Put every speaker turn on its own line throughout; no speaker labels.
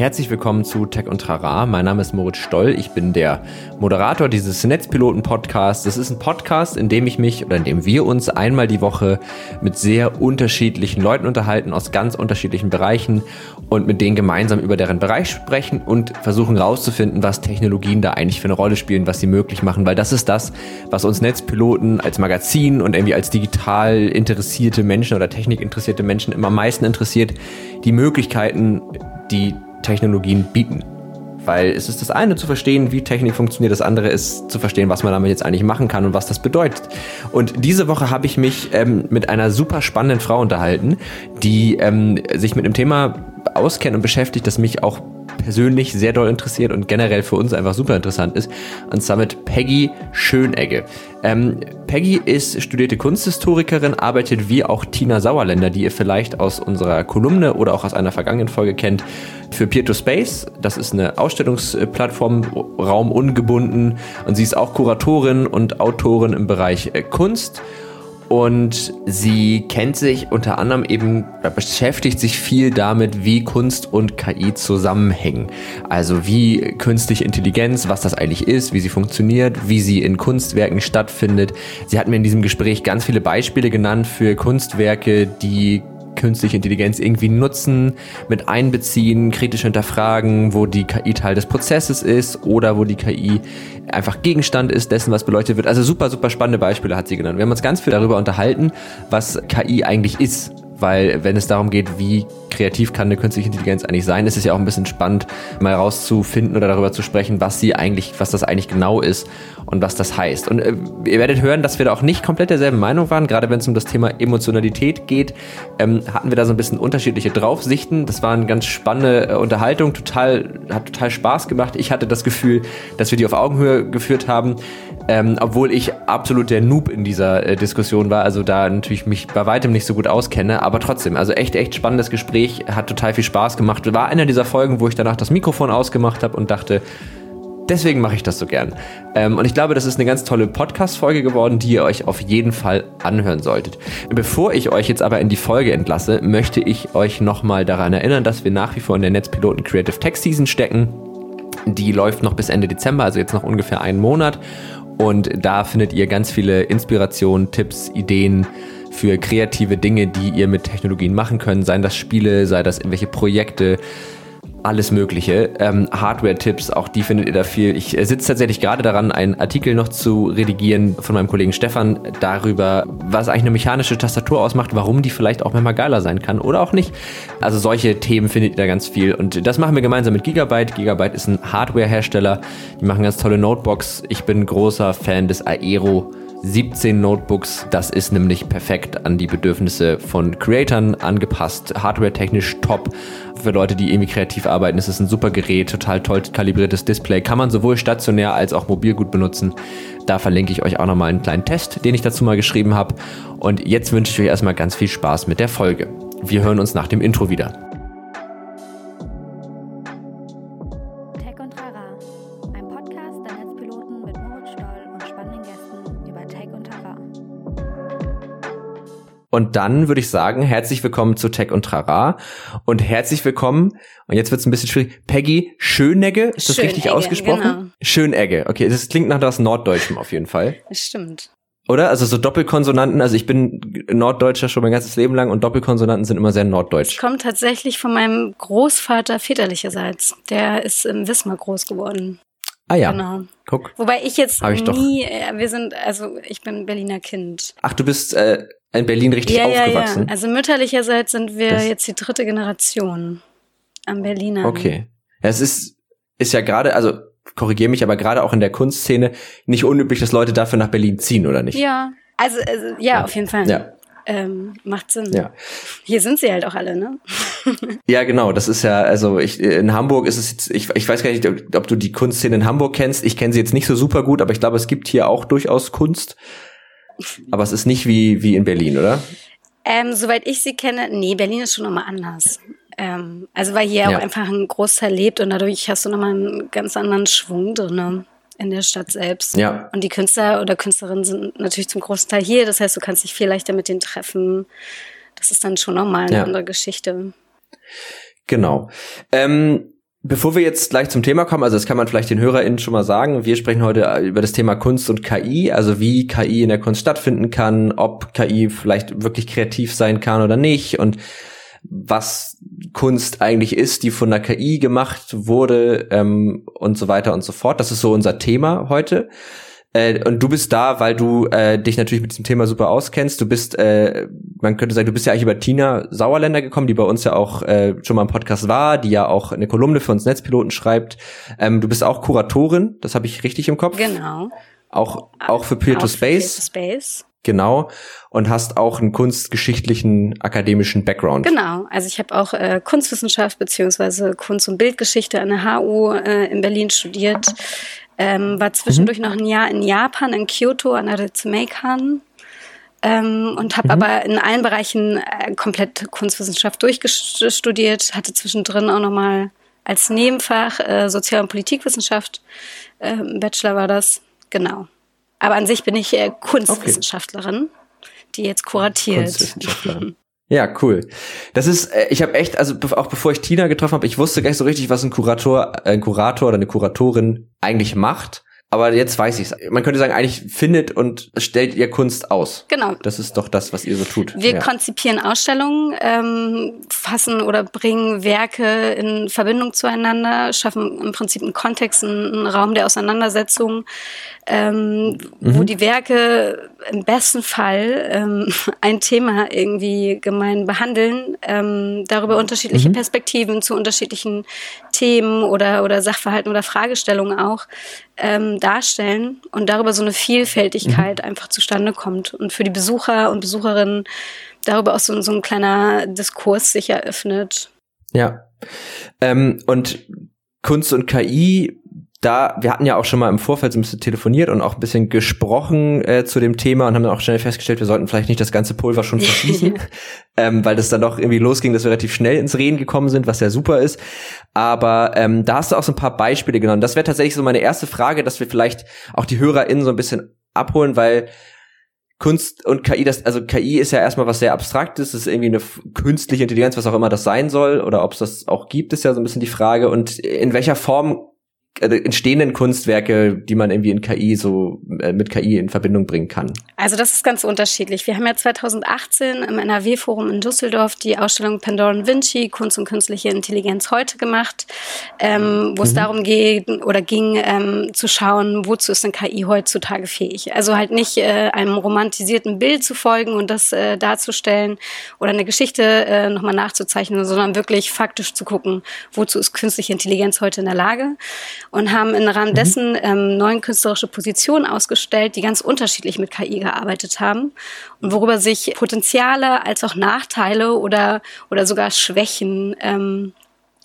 Herzlich willkommen zu Tech und Trara. Mein Name ist Moritz Stoll. Ich bin der Moderator dieses Netzpiloten-Podcasts. Das ist ein Podcast, in dem ich mich oder in dem wir uns einmal die Woche mit sehr unterschiedlichen Leuten unterhalten aus ganz unterschiedlichen Bereichen und mit denen gemeinsam über deren Bereich sprechen und versuchen herauszufinden, was Technologien da eigentlich für eine Rolle spielen, was sie möglich machen, weil das ist das, was uns Netzpiloten als Magazin und irgendwie als digital interessierte Menschen oder technikinteressierte Menschen immer am meisten interessiert, die Möglichkeiten, die Technologien bieten. Weil es ist das eine zu verstehen, wie Technik funktioniert, das andere ist zu verstehen, was man damit jetzt eigentlich machen kann und was das bedeutet. Und diese Woche habe ich mich ähm, mit einer super spannenden Frau unterhalten, die ähm, sich mit einem Thema auskennt und beschäftigt, das mich auch persönlich sehr doll interessiert und generell für uns einfach super interessant ist. Und zwar mit Peggy Schönegge. Ähm, Peggy ist studierte Kunsthistorikerin, arbeitet wie auch Tina Sauerländer, die ihr vielleicht aus unserer Kolumne oder auch aus einer vergangenen Folge kennt, für Peer-to-Space. Das ist eine Ausstellungsplattform, Raum ungebunden. Und sie ist auch Kuratorin und Autorin im Bereich äh, Kunst und sie kennt sich unter anderem eben, beschäftigt sich viel damit, wie Kunst und KI zusammenhängen. Also wie künstliche Intelligenz, was das eigentlich ist, wie sie funktioniert, wie sie in Kunstwerken stattfindet. Sie hat mir in diesem Gespräch ganz viele Beispiele genannt für Kunstwerke, die künstliche Intelligenz irgendwie nutzen, mit einbeziehen, kritisch hinterfragen, wo die KI Teil des Prozesses ist oder wo die KI einfach Gegenstand ist dessen, was beleuchtet wird. Also super, super spannende Beispiele hat sie genannt. Wir haben uns ganz viel darüber unterhalten, was KI eigentlich ist weil wenn es darum geht, wie kreativ kann eine künstliche Intelligenz eigentlich sein, ist es ja auch ein bisschen spannend, mal rauszufinden oder darüber zu sprechen, was sie eigentlich, was das eigentlich genau ist und was das heißt. Und äh, ihr werdet hören, dass wir da auch nicht komplett derselben Meinung waren, gerade wenn es um das Thema Emotionalität geht, ähm, hatten wir da so ein bisschen unterschiedliche Draufsichten. Das war eine ganz spannende äh, Unterhaltung, total, hat total Spaß gemacht. Ich hatte das Gefühl, dass wir die auf Augenhöhe geführt haben ähm, obwohl ich absolut der Noob in dieser äh, Diskussion war, also da natürlich mich bei weitem nicht so gut auskenne, aber trotzdem, also echt, echt spannendes Gespräch, hat total viel Spaß gemacht. War einer dieser Folgen, wo ich danach das Mikrofon ausgemacht habe und dachte, deswegen mache ich das so gern. Ähm, und ich glaube, das ist eine ganz tolle Podcast-Folge geworden, die ihr euch auf jeden Fall anhören solltet. Bevor ich euch jetzt aber in die Folge entlasse, möchte ich euch nochmal daran erinnern, dass wir nach wie vor in der Netzpiloten Creative Tech Season stecken. Die läuft noch bis Ende Dezember, also jetzt noch ungefähr einen Monat. Und da findet ihr ganz viele Inspirationen, Tipps, Ideen für kreative Dinge, die ihr mit Technologien machen könnt. Seien das Spiele, sei das irgendwelche Projekte, alles Mögliche. Ähm, Hardware-Tipps, auch die findet ihr da viel. Ich äh, sitze tatsächlich gerade daran, einen Artikel noch zu redigieren von meinem Kollegen Stefan darüber, was eigentlich eine mechanische Tastatur ausmacht, warum die vielleicht auch manchmal geiler sein kann oder auch nicht. Also solche Themen findet ihr da ganz viel. Und das machen wir gemeinsam mit Gigabyte. Gigabyte ist ein Hardware-Hersteller. Die machen ganz tolle Notebooks. Ich bin großer Fan des Aero 17 Notebooks. Das ist nämlich perfekt an die Bedürfnisse von Creatoren angepasst. Hardware-technisch top. Für Leute, die irgendwie kreativ arbeiten, ist es ein super Gerät, total toll kalibriertes Display. Kann man sowohl stationär als auch mobil gut benutzen. Da verlinke ich euch auch nochmal einen kleinen Test, den ich dazu mal geschrieben habe. Und jetzt wünsche ich euch erstmal ganz viel Spaß mit der Folge. Wir hören uns nach dem Intro wieder. Und dann würde ich sagen, herzlich willkommen zu Tech und Trara und herzlich willkommen, und jetzt wird es ein bisschen schwierig, Peggy Schönegge, ist das Schönegge, richtig ausgesprochen? Genau. Schönegge, okay, das klingt nach das Norddeutschen auf jeden Fall.
Das stimmt.
Oder? Also so Doppelkonsonanten, also ich bin Norddeutscher schon mein ganzes Leben lang und Doppelkonsonanten sind immer sehr norddeutsch.
Das kommt tatsächlich von meinem Großvater väterlicherseits. Der ist in Wismar groß geworden.
Ah ja. Genau. Guck.
Wobei ich jetzt ich nie, äh, wir sind, also ich bin Berliner Kind.
Ach, du bist äh, in Berlin richtig ja, aufgewachsen?
Ja, ja. Also mütterlicherseits sind wir das jetzt die dritte Generation am Berliner.
Okay. Ja, es ist, ist ja gerade, also korrigiere mich, aber gerade auch in der Kunstszene nicht unüblich, dass Leute dafür nach Berlin ziehen, oder nicht?
Ja, also, also ja, ja, auf jeden Fall. Ja. Ähm, macht Sinn. Ja. Hier sind sie halt auch alle, ne?
ja, genau. Das ist ja, also ich, in Hamburg ist es jetzt, ich, ich weiß gar nicht, ob, ob du die Kunstszene in Hamburg kennst. Ich kenne sie jetzt nicht so super gut, aber ich glaube, es gibt hier auch durchaus Kunst. Aber es ist nicht wie, wie in Berlin, oder?
Ähm, soweit ich sie kenne, nee, Berlin ist schon nochmal anders. Ähm, also weil hier ja. auch einfach ein Großteil lebt und dadurch hast du nochmal einen ganz anderen Schwung drin in der Stadt selbst. Ja. Und die Künstler oder Künstlerinnen sind natürlich zum großen Teil hier. Das heißt, du kannst dich viel leichter mit denen treffen. Das ist dann schon nochmal eine ja. andere Geschichte.
Genau. Ähm, Bevor wir jetzt gleich zum Thema kommen, also das kann man vielleicht den HörerInnen schon mal sagen, wir sprechen heute über das Thema Kunst und KI, also wie KI in der Kunst stattfinden kann, ob KI vielleicht wirklich kreativ sein kann oder nicht und was Kunst eigentlich ist, die von der KI gemacht wurde ähm, und so weiter und so fort. Das ist so unser Thema heute. Äh, und du bist da, weil du äh, dich natürlich mit diesem Thema super auskennst. Du bist, äh, man könnte sagen, du bist ja eigentlich über Tina Sauerländer gekommen, die bei uns ja auch äh, schon mal im Podcast war, die ja auch eine Kolumne für uns Netzpiloten schreibt. Ähm, du bist auch Kuratorin, das habe ich richtig im Kopf.
Genau.
Auch, auch für Peer to Space. Peer to Space. Genau. Und hast auch einen kunstgeschichtlichen akademischen Background.
Genau. Also ich habe auch äh, Kunstwissenschaft beziehungsweise Kunst- und Bildgeschichte an der HU äh, in Berlin studiert. Ähm, war zwischendurch mhm. noch ein Jahr in Japan, in Kyoto an der Ritsumeikan. Ähm, und habe mhm. aber in allen Bereichen äh, komplett Kunstwissenschaft durchgestudiert, hatte zwischendrin auch nochmal als Nebenfach äh, Sozial- und Politikwissenschaft, äh, Bachelor war das, genau. Aber an sich bin ich äh, Kunstwissenschaftlerin, okay. die jetzt kuratiert. Kunstwissenschaftlerin.
Ja, cool. Das ist, äh, ich habe echt, also auch bevor ich Tina getroffen habe, ich wusste gar nicht so richtig, was ein Kurator, äh, ein Kurator oder eine Kuratorin eigentlich macht. Aber jetzt weiß ich es. Man könnte sagen, eigentlich findet und stellt ihr Kunst aus.
Genau.
Das ist doch das, was ihr so tut.
Wir ja. konzipieren Ausstellungen, ähm, fassen oder bringen Werke in Verbindung zueinander, schaffen im Prinzip einen Kontext, einen Raum der Auseinandersetzung, ähm, mhm. wo die Werke im besten Fall ähm, ein Thema irgendwie gemein behandeln, ähm, darüber unterschiedliche mhm. Perspektiven zu unterschiedlichen Themen oder, oder Sachverhalten oder Fragestellungen auch ähm, darstellen und darüber so eine Vielfältigkeit mhm. einfach zustande kommt und für die Besucher und Besucherinnen darüber auch so, so ein kleiner Diskurs sich eröffnet.
Ja. Ähm, und Kunst und KI da, wir hatten ja auch schon mal im Vorfeld so ein bisschen telefoniert und auch ein bisschen gesprochen äh, zu dem Thema und haben dann auch schnell festgestellt, wir sollten vielleicht nicht das ganze Pulver schon verschießen, ähm, weil das dann doch irgendwie losging, dass wir relativ schnell ins Reden gekommen sind, was ja super ist. Aber ähm, da hast du auch so ein paar Beispiele genommen. Das wäre tatsächlich so meine erste Frage, dass wir vielleicht auch die HörerInnen so ein bisschen abholen, weil Kunst und KI, das, also KI ist ja erstmal was sehr Abstraktes, ist irgendwie eine künstliche Intelligenz, was auch immer das sein soll, oder ob es das auch gibt, ist ja so ein bisschen die Frage. Und in welcher Form also entstehenden Kunstwerke, die man irgendwie in KI so äh, mit KI in Verbindung bringen kann?
Also das ist ganz unterschiedlich. Wir haben ja 2018 im NRW-Forum in Düsseldorf die Ausstellung Pandora Vinci Kunst und künstliche Intelligenz heute gemacht, ähm, wo mhm. es darum geht oder ging ähm, zu schauen, wozu ist denn KI heutzutage fähig? Also halt nicht äh, einem romantisierten Bild zu folgen und das äh, darzustellen oder eine Geschichte äh, nochmal nachzuzeichnen, sondern wirklich faktisch zu gucken, wozu ist künstliche Intelligenz heute in der Lage? Und haben im Rahmen mhm. dessen ähm, neun künstlerische Positionen ausgestellt, die ganz unterschiedlich mit KI gearbeitet haben und worüber sich Potenziale als auch Nachteile oder, oder sogar Schwächen ähm,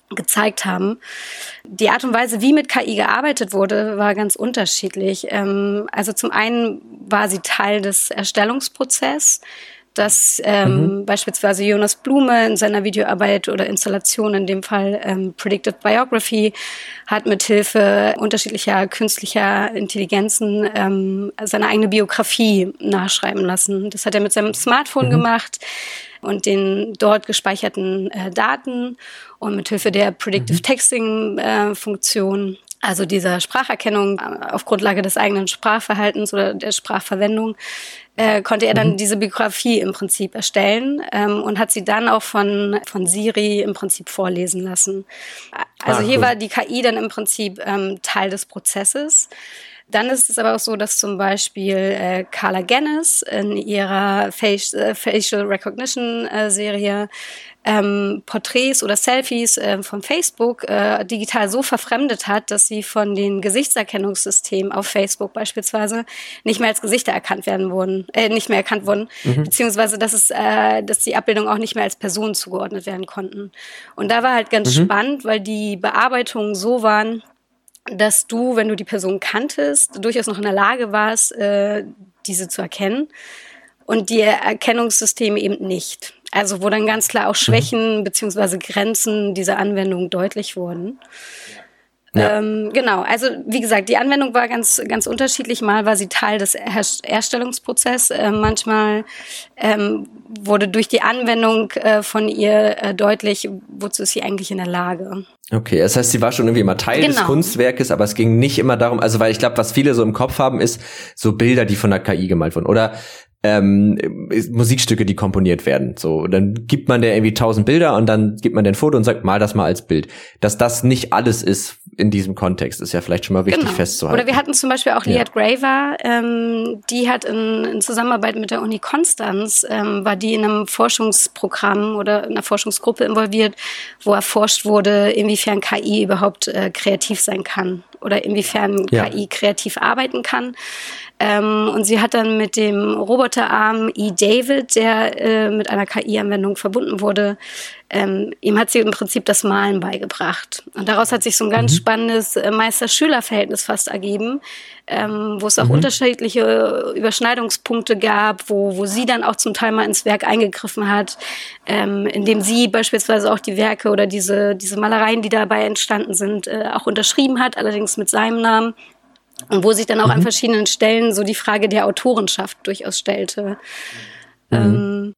gezeigt haben. Die Art und Weise, wie mit KI gearbeitet wurde, war ganz unterschiedlich. Ähm, also zum einen war sie Teil des Erstellungsprozesses dass ähm, mhm. beispielsweise Jonas Blume in seiner Videoarbeit oder Installation, in dem Fall ähm, Predictive Biography, hat mithilfe unterschiedlicher künstlicher Intelligenzen ähm, seine eigene Biografie nachschreiben lassen. Das hat er mit seinem Smartphone mhm. gemacht und den dort gespeicherten äh, Daten und mithilfe der Predictive mhm. Texting äh, Funktion also dieser Spracherkennung äh, auf Grundlage des eigenen Sprachverhaltens oder der Sprachverwendung, äh, konnte er dann mhm. diese Biografie im Prinzip erstellen ähm, und hat sie dann auch von, von Siri im Prinzip vorlesen lassen. Also ah, hier war die KI dann im Prinzip ähm, Teil des Prozesses. Dann ist es aber auch so, dass zum Beispiel äh, Carla Guinness in ihrer äh, Facial Recognition äh, Serie ähm, Porträts oder Selfies äh, von Facebook äh, digital so verfremdet hat, dass sie von den Gesichtserkennungssystemen auf Facebook beispielsweise nicht mehr als Gesichter erkannt werden wurden, äh, nicht mehr erkannt wurden, mhm. beziehungsweise dass es, äh, dass die Abbildungen auch nicht mehr als Personen zugeordnet werden konnten. Und da war halt ganz mhm. spannend, weil die Bearbeitungen so waren, dass du, wenn du die Person kanntest, durchaus noch in der Lage warst, äh, diese zu erkennen und die Erkennungssysteme eben nicht. Also wo dann ganz klar auch Schwächen mhm. beziehungsweise Grenzen dieser Anwendung deutlich wurden. Ja. Ähm, genau, also wie gesagt, die Anwendung war ganz, ganz unterschiedlich. Mal war sie Teil des Herstellungsprozesses, äh, manchmal ähm, wurde durch die Anwendung äh, von ihr äh, deutlich, wozu ist sie eigentlich in der Lage.
Okay, das heißt, sie war schon irgendwie immer Teil genau. des Kunstwerkes, aber es ging nicht immer darum, also weil ich glaube, was viele so im Kopf haben, ist so Bilder, die von der KI gemalt wurden. Oder ähm, Musikstücke, die komponiert werden. So, dann gibt man der irgendwie tausend Bilder und dann gibt man den Foto und sagt, mal das mal als Bild. Dass das nicht alles ist in diesem Kontext, ist ja vielleicht schon mal wichtig genau. festzuhalten.
Oder wir hatten zum Beispiel auch Liat ja. Graver, ähm, die hat in, in, Zusammenarbeit mit der Uni Konstanz, ähm, war die in einem Forschungsprogramm oder in einer Forschungsgruppe involviert, wo erforscht wurde, inwiefern KI überhaupt äh, kreativ sein kann oder inwiefern ja. KI kreativ arbeiten kann. Ähm, und sie hat dann mit dem Roboterarm E. David, der äh, mit einer KI-Anwendung verbunden wurde, ähm, ihm hat sie im Prinzip das Malen beigebracht. Und daraus hat sich so ein ganz mhm. spannendes äh, Meister-Schüler-Verhältnis fast ergeben, ähm, wo es auch mhm. unterschiedliche Überschneidungspunkte gab, wo, wo sie dann auch zum Teil mal ins Werk eingegriffen hat, ähm, indem sie beispielsweise auch die Werke oder diese, diese Malereien, die dabei entstanden sind, äh, auch unterschrieben hat, allerdings mit seinem Namen und wo sich dann auch mhm. an verschiedenen Stellen so die Frage der Autorenschaft durchaus stellte. Mhm.
Ähm,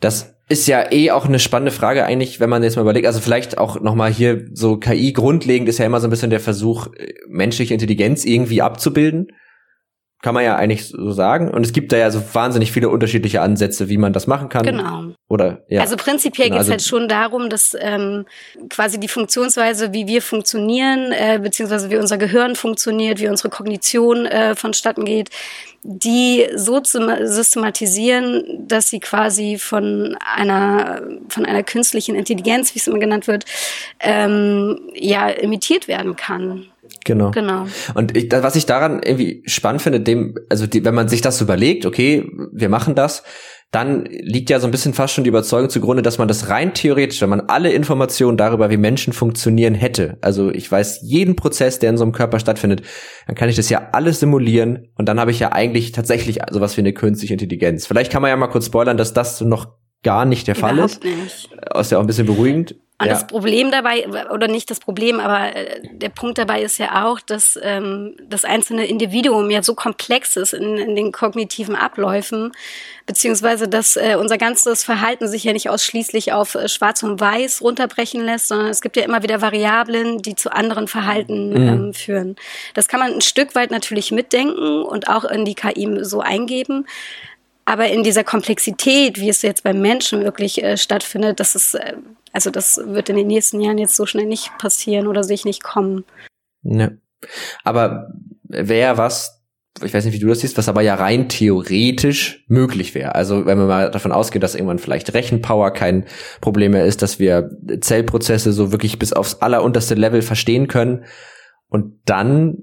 das ist ja eh auch eine spannende Frage eigentlich, wenn man jetzt mal überlegt, also vielleicht auch nochmal hier so KI grundlegend ist ja immer so ein bisschen der Versuch, äh, menschliche Intelligenz irgendwie abzubilden. Kann man ja eigentlich so sagen. Und es gibt da ja so wahnsinnig viele unterschiedliche Ansätze, wie man das machen kann.
Genau.
Oder ja.
Also prinzipiell genau, geht es also halt schon darum, dass ähm, quasi die Funktionsweise, wie wir funktionieren, äh, beziehungsweise wie unser Gehirn funktioniert, wie unsere Kognition äh, vonstatten geht, die so zu systematisieren, dass sie quasi von einer von einer künstlichen Intelligenz, wie es immer genannt wird, ähm, ja imitiert werden kann.
Genau. Genau. Und ich, was ich daran irgendwie spannend finde, dem, also die, wenn man sich das überlegt, okay, wir machen das, dann liegt ja so ein bisschen fast schon die Überzeugung zugrunde, dass man das rein theoretisch, wenn man alle Informationen darüber, wie Menschen funktionieren, hätte. Also ich weiß jeden Prozess, der in so einem Körper stattfindet, dann kann ich das ja alles simulieren und dann habe ich ja eigentlich tatsächlich sowas wie eine künstliche Intelligenz. Vielleicht kann man ja mal kurz spoilern, dass das noch gar nicht der Fall Überhaupt ist. Nicht. Ist ja auch ein bisschen beruhigend.
Und ja. das Problem dabei, oder nicht das Problem, aber äh, der Punkt dabei ist ja auch, dass ähm, das einzelne Individuum ja so komplex ist in, in den kognitiven Abläufen, beziehungsweise dass äh, unser ganzes Verhalten sich ja nicht ausschließlich auf äh, Schwarz und Weiß runterbrechen lässt, sondern es gibt ja immer wieder Variablen, die zu anderen Verhalten mhm. ähm, führen. Das kann man ein Stück weit natürlich mitdenken und auch in die KI so eingeben. Aber in dieser Komplexität, wie es jetzt beim Menschen wirklich äh, stattfindet, das ist, äh, also das wird in den nächsten Jahren jetzt so schnell nicht passieren oder sich nicht kommen.
Ja. Aber wäre was, ich weiß nicht, wie du das siehst, was aber ja rein theoretisch möglich wäre. Also wenn wir mal davon ausgehen, dass irgendwann vielleicht Rechenpower kein Problem mehr ist, dass wir Zellprozesse so wirklich bis aufs allerunterste Level verstehen können. Und dann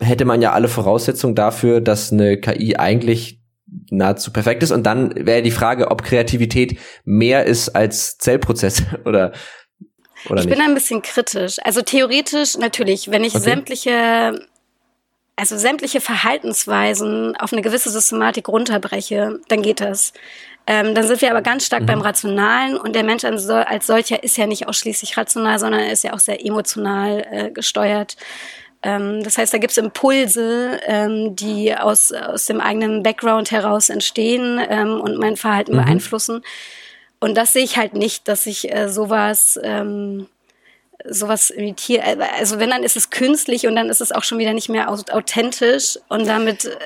hätte man ja alle Voraussetzungen dafür, dass eine KI eigentlich nahezu perfekt ist. Und dann wäre die Frage, ob Kreativität mehr ist als Zellprozess oder oder
ich
nicht?
bin ein bisschen kritisch. Also theoretisch natürlich, wenn ich okay. sämtliche, also sämtliche Verhaltensweisen auf eine gewisse Systematik runterbreche, dann geht das. Ähm, dann sind wir aber ganz stark mhm. beim Rationalen und der Mensch als solcher ist ja nicht ausschließlich rational, sondern er ist ja auch sehr emotional äh, gesteuert. Ähm, das heißt, da gibt es Impulse, ähm, die aus, aus dem eigenen Background heraus entstehen ähm, und mein Verhalten mhm. beeinflussen. Und das sehe ich halt nicht, dass ich äh, sowas sowas imitiere. Äh, also wenn, dann ist es künstlich und dann ist es auch schon wieder nicht mehr authentisch und damit äh,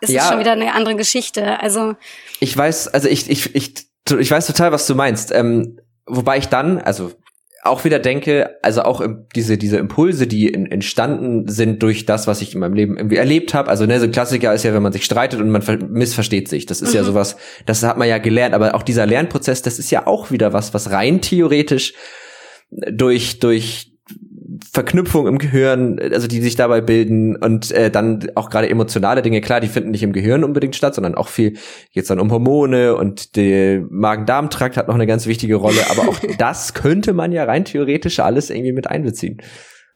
ist ja, es schon wieder eine andere Geschichte. Also
ich weiß, also ich ich ich ich weiß total, was du meinst. Ähm, wobei ich dann, also auch wieder denke, also auch diese diese Impulse, die in, entstanden sind durch das, was ich in meinem Leben irgendwie erlebt habe. Also ne, so ein Klassiker ist ja, wenn man sich streitet und man missversteht sich. Das ist mhm. ja sowas, das hat man ja gelernt. Aber auch dieser Lernprozess, das ist ja auch wieder was, was rein theoretisch durch durch Verknüpfung im Gehirn, also die sich dabei bilden und äh, dann auch gerade emotionale Dinge, klar, die finden nicht im Gehirn unbedingt statt, sondern auch viel jetzt dann um Hormone und der Magen-Darm-Trakt hat noch eine ganz wichtige Rolle, aber auch das könnte man ja rein theoretisch alles irgendwie mit einbeziehen.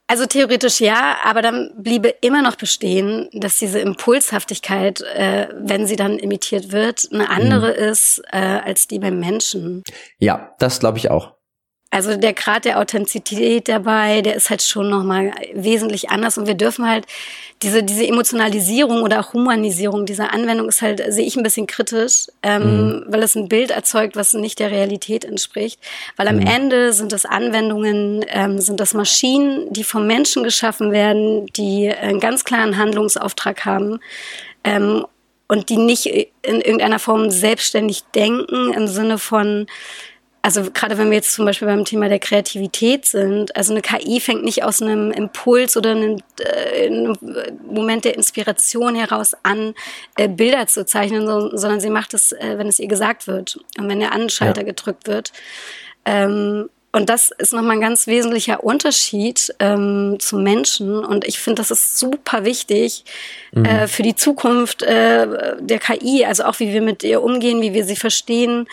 Also theoretisch ja, aber dann bliebe immer noch bestehen, dass diese Impulshaftigkeit, äh, wenn sie dann imitiert wird, eine andere mhm. ist äh, als die beim Menschen.
Ja, das glaube ich auch.
Also der Grad der Authentizität dabei, der ist halt schon nochmal wesentlich anders und wir dürfen halt diese, diese Emotionalisierung oder auch Humanisierung dieser Anwendung ist halt, sehe ich ein bisschen kritisch, ähm, mhm. weil es ein Bild erzeugt, was nicht der Realität entspricht. Weil am mhm. Ende sind es Anwendungen, ähm, sind das Maschinen, die vom Menschen geschaffen werden, die einen ganz klaren Handlungsauftrag haben. Ähm, und die nicht in irgendeiner Form selbstständig denken im Sinne von, also gerade wenn wir jetzt zum Beispiel beim Thema der Kreativität sind, also eine KI fängt nicht aus einem Impuls oder einem, äh, einem Moment der Inspiration heraus an, äh, Bilder zu zeichnen, so, sondern sie macht es, äh, wenn es ihr gesagt wird und wenn der Anschalter ja. gedrückt wird. Ähm, und das ist nochmal ein ganz wesentlicher Unterschied ähm, zum Menschen. Und ich finde, das ist super wichtig mhm. äh, für die Zukunft äh, der KI, also auch wie wir mit ihr umgehen, wie wir sie verstehen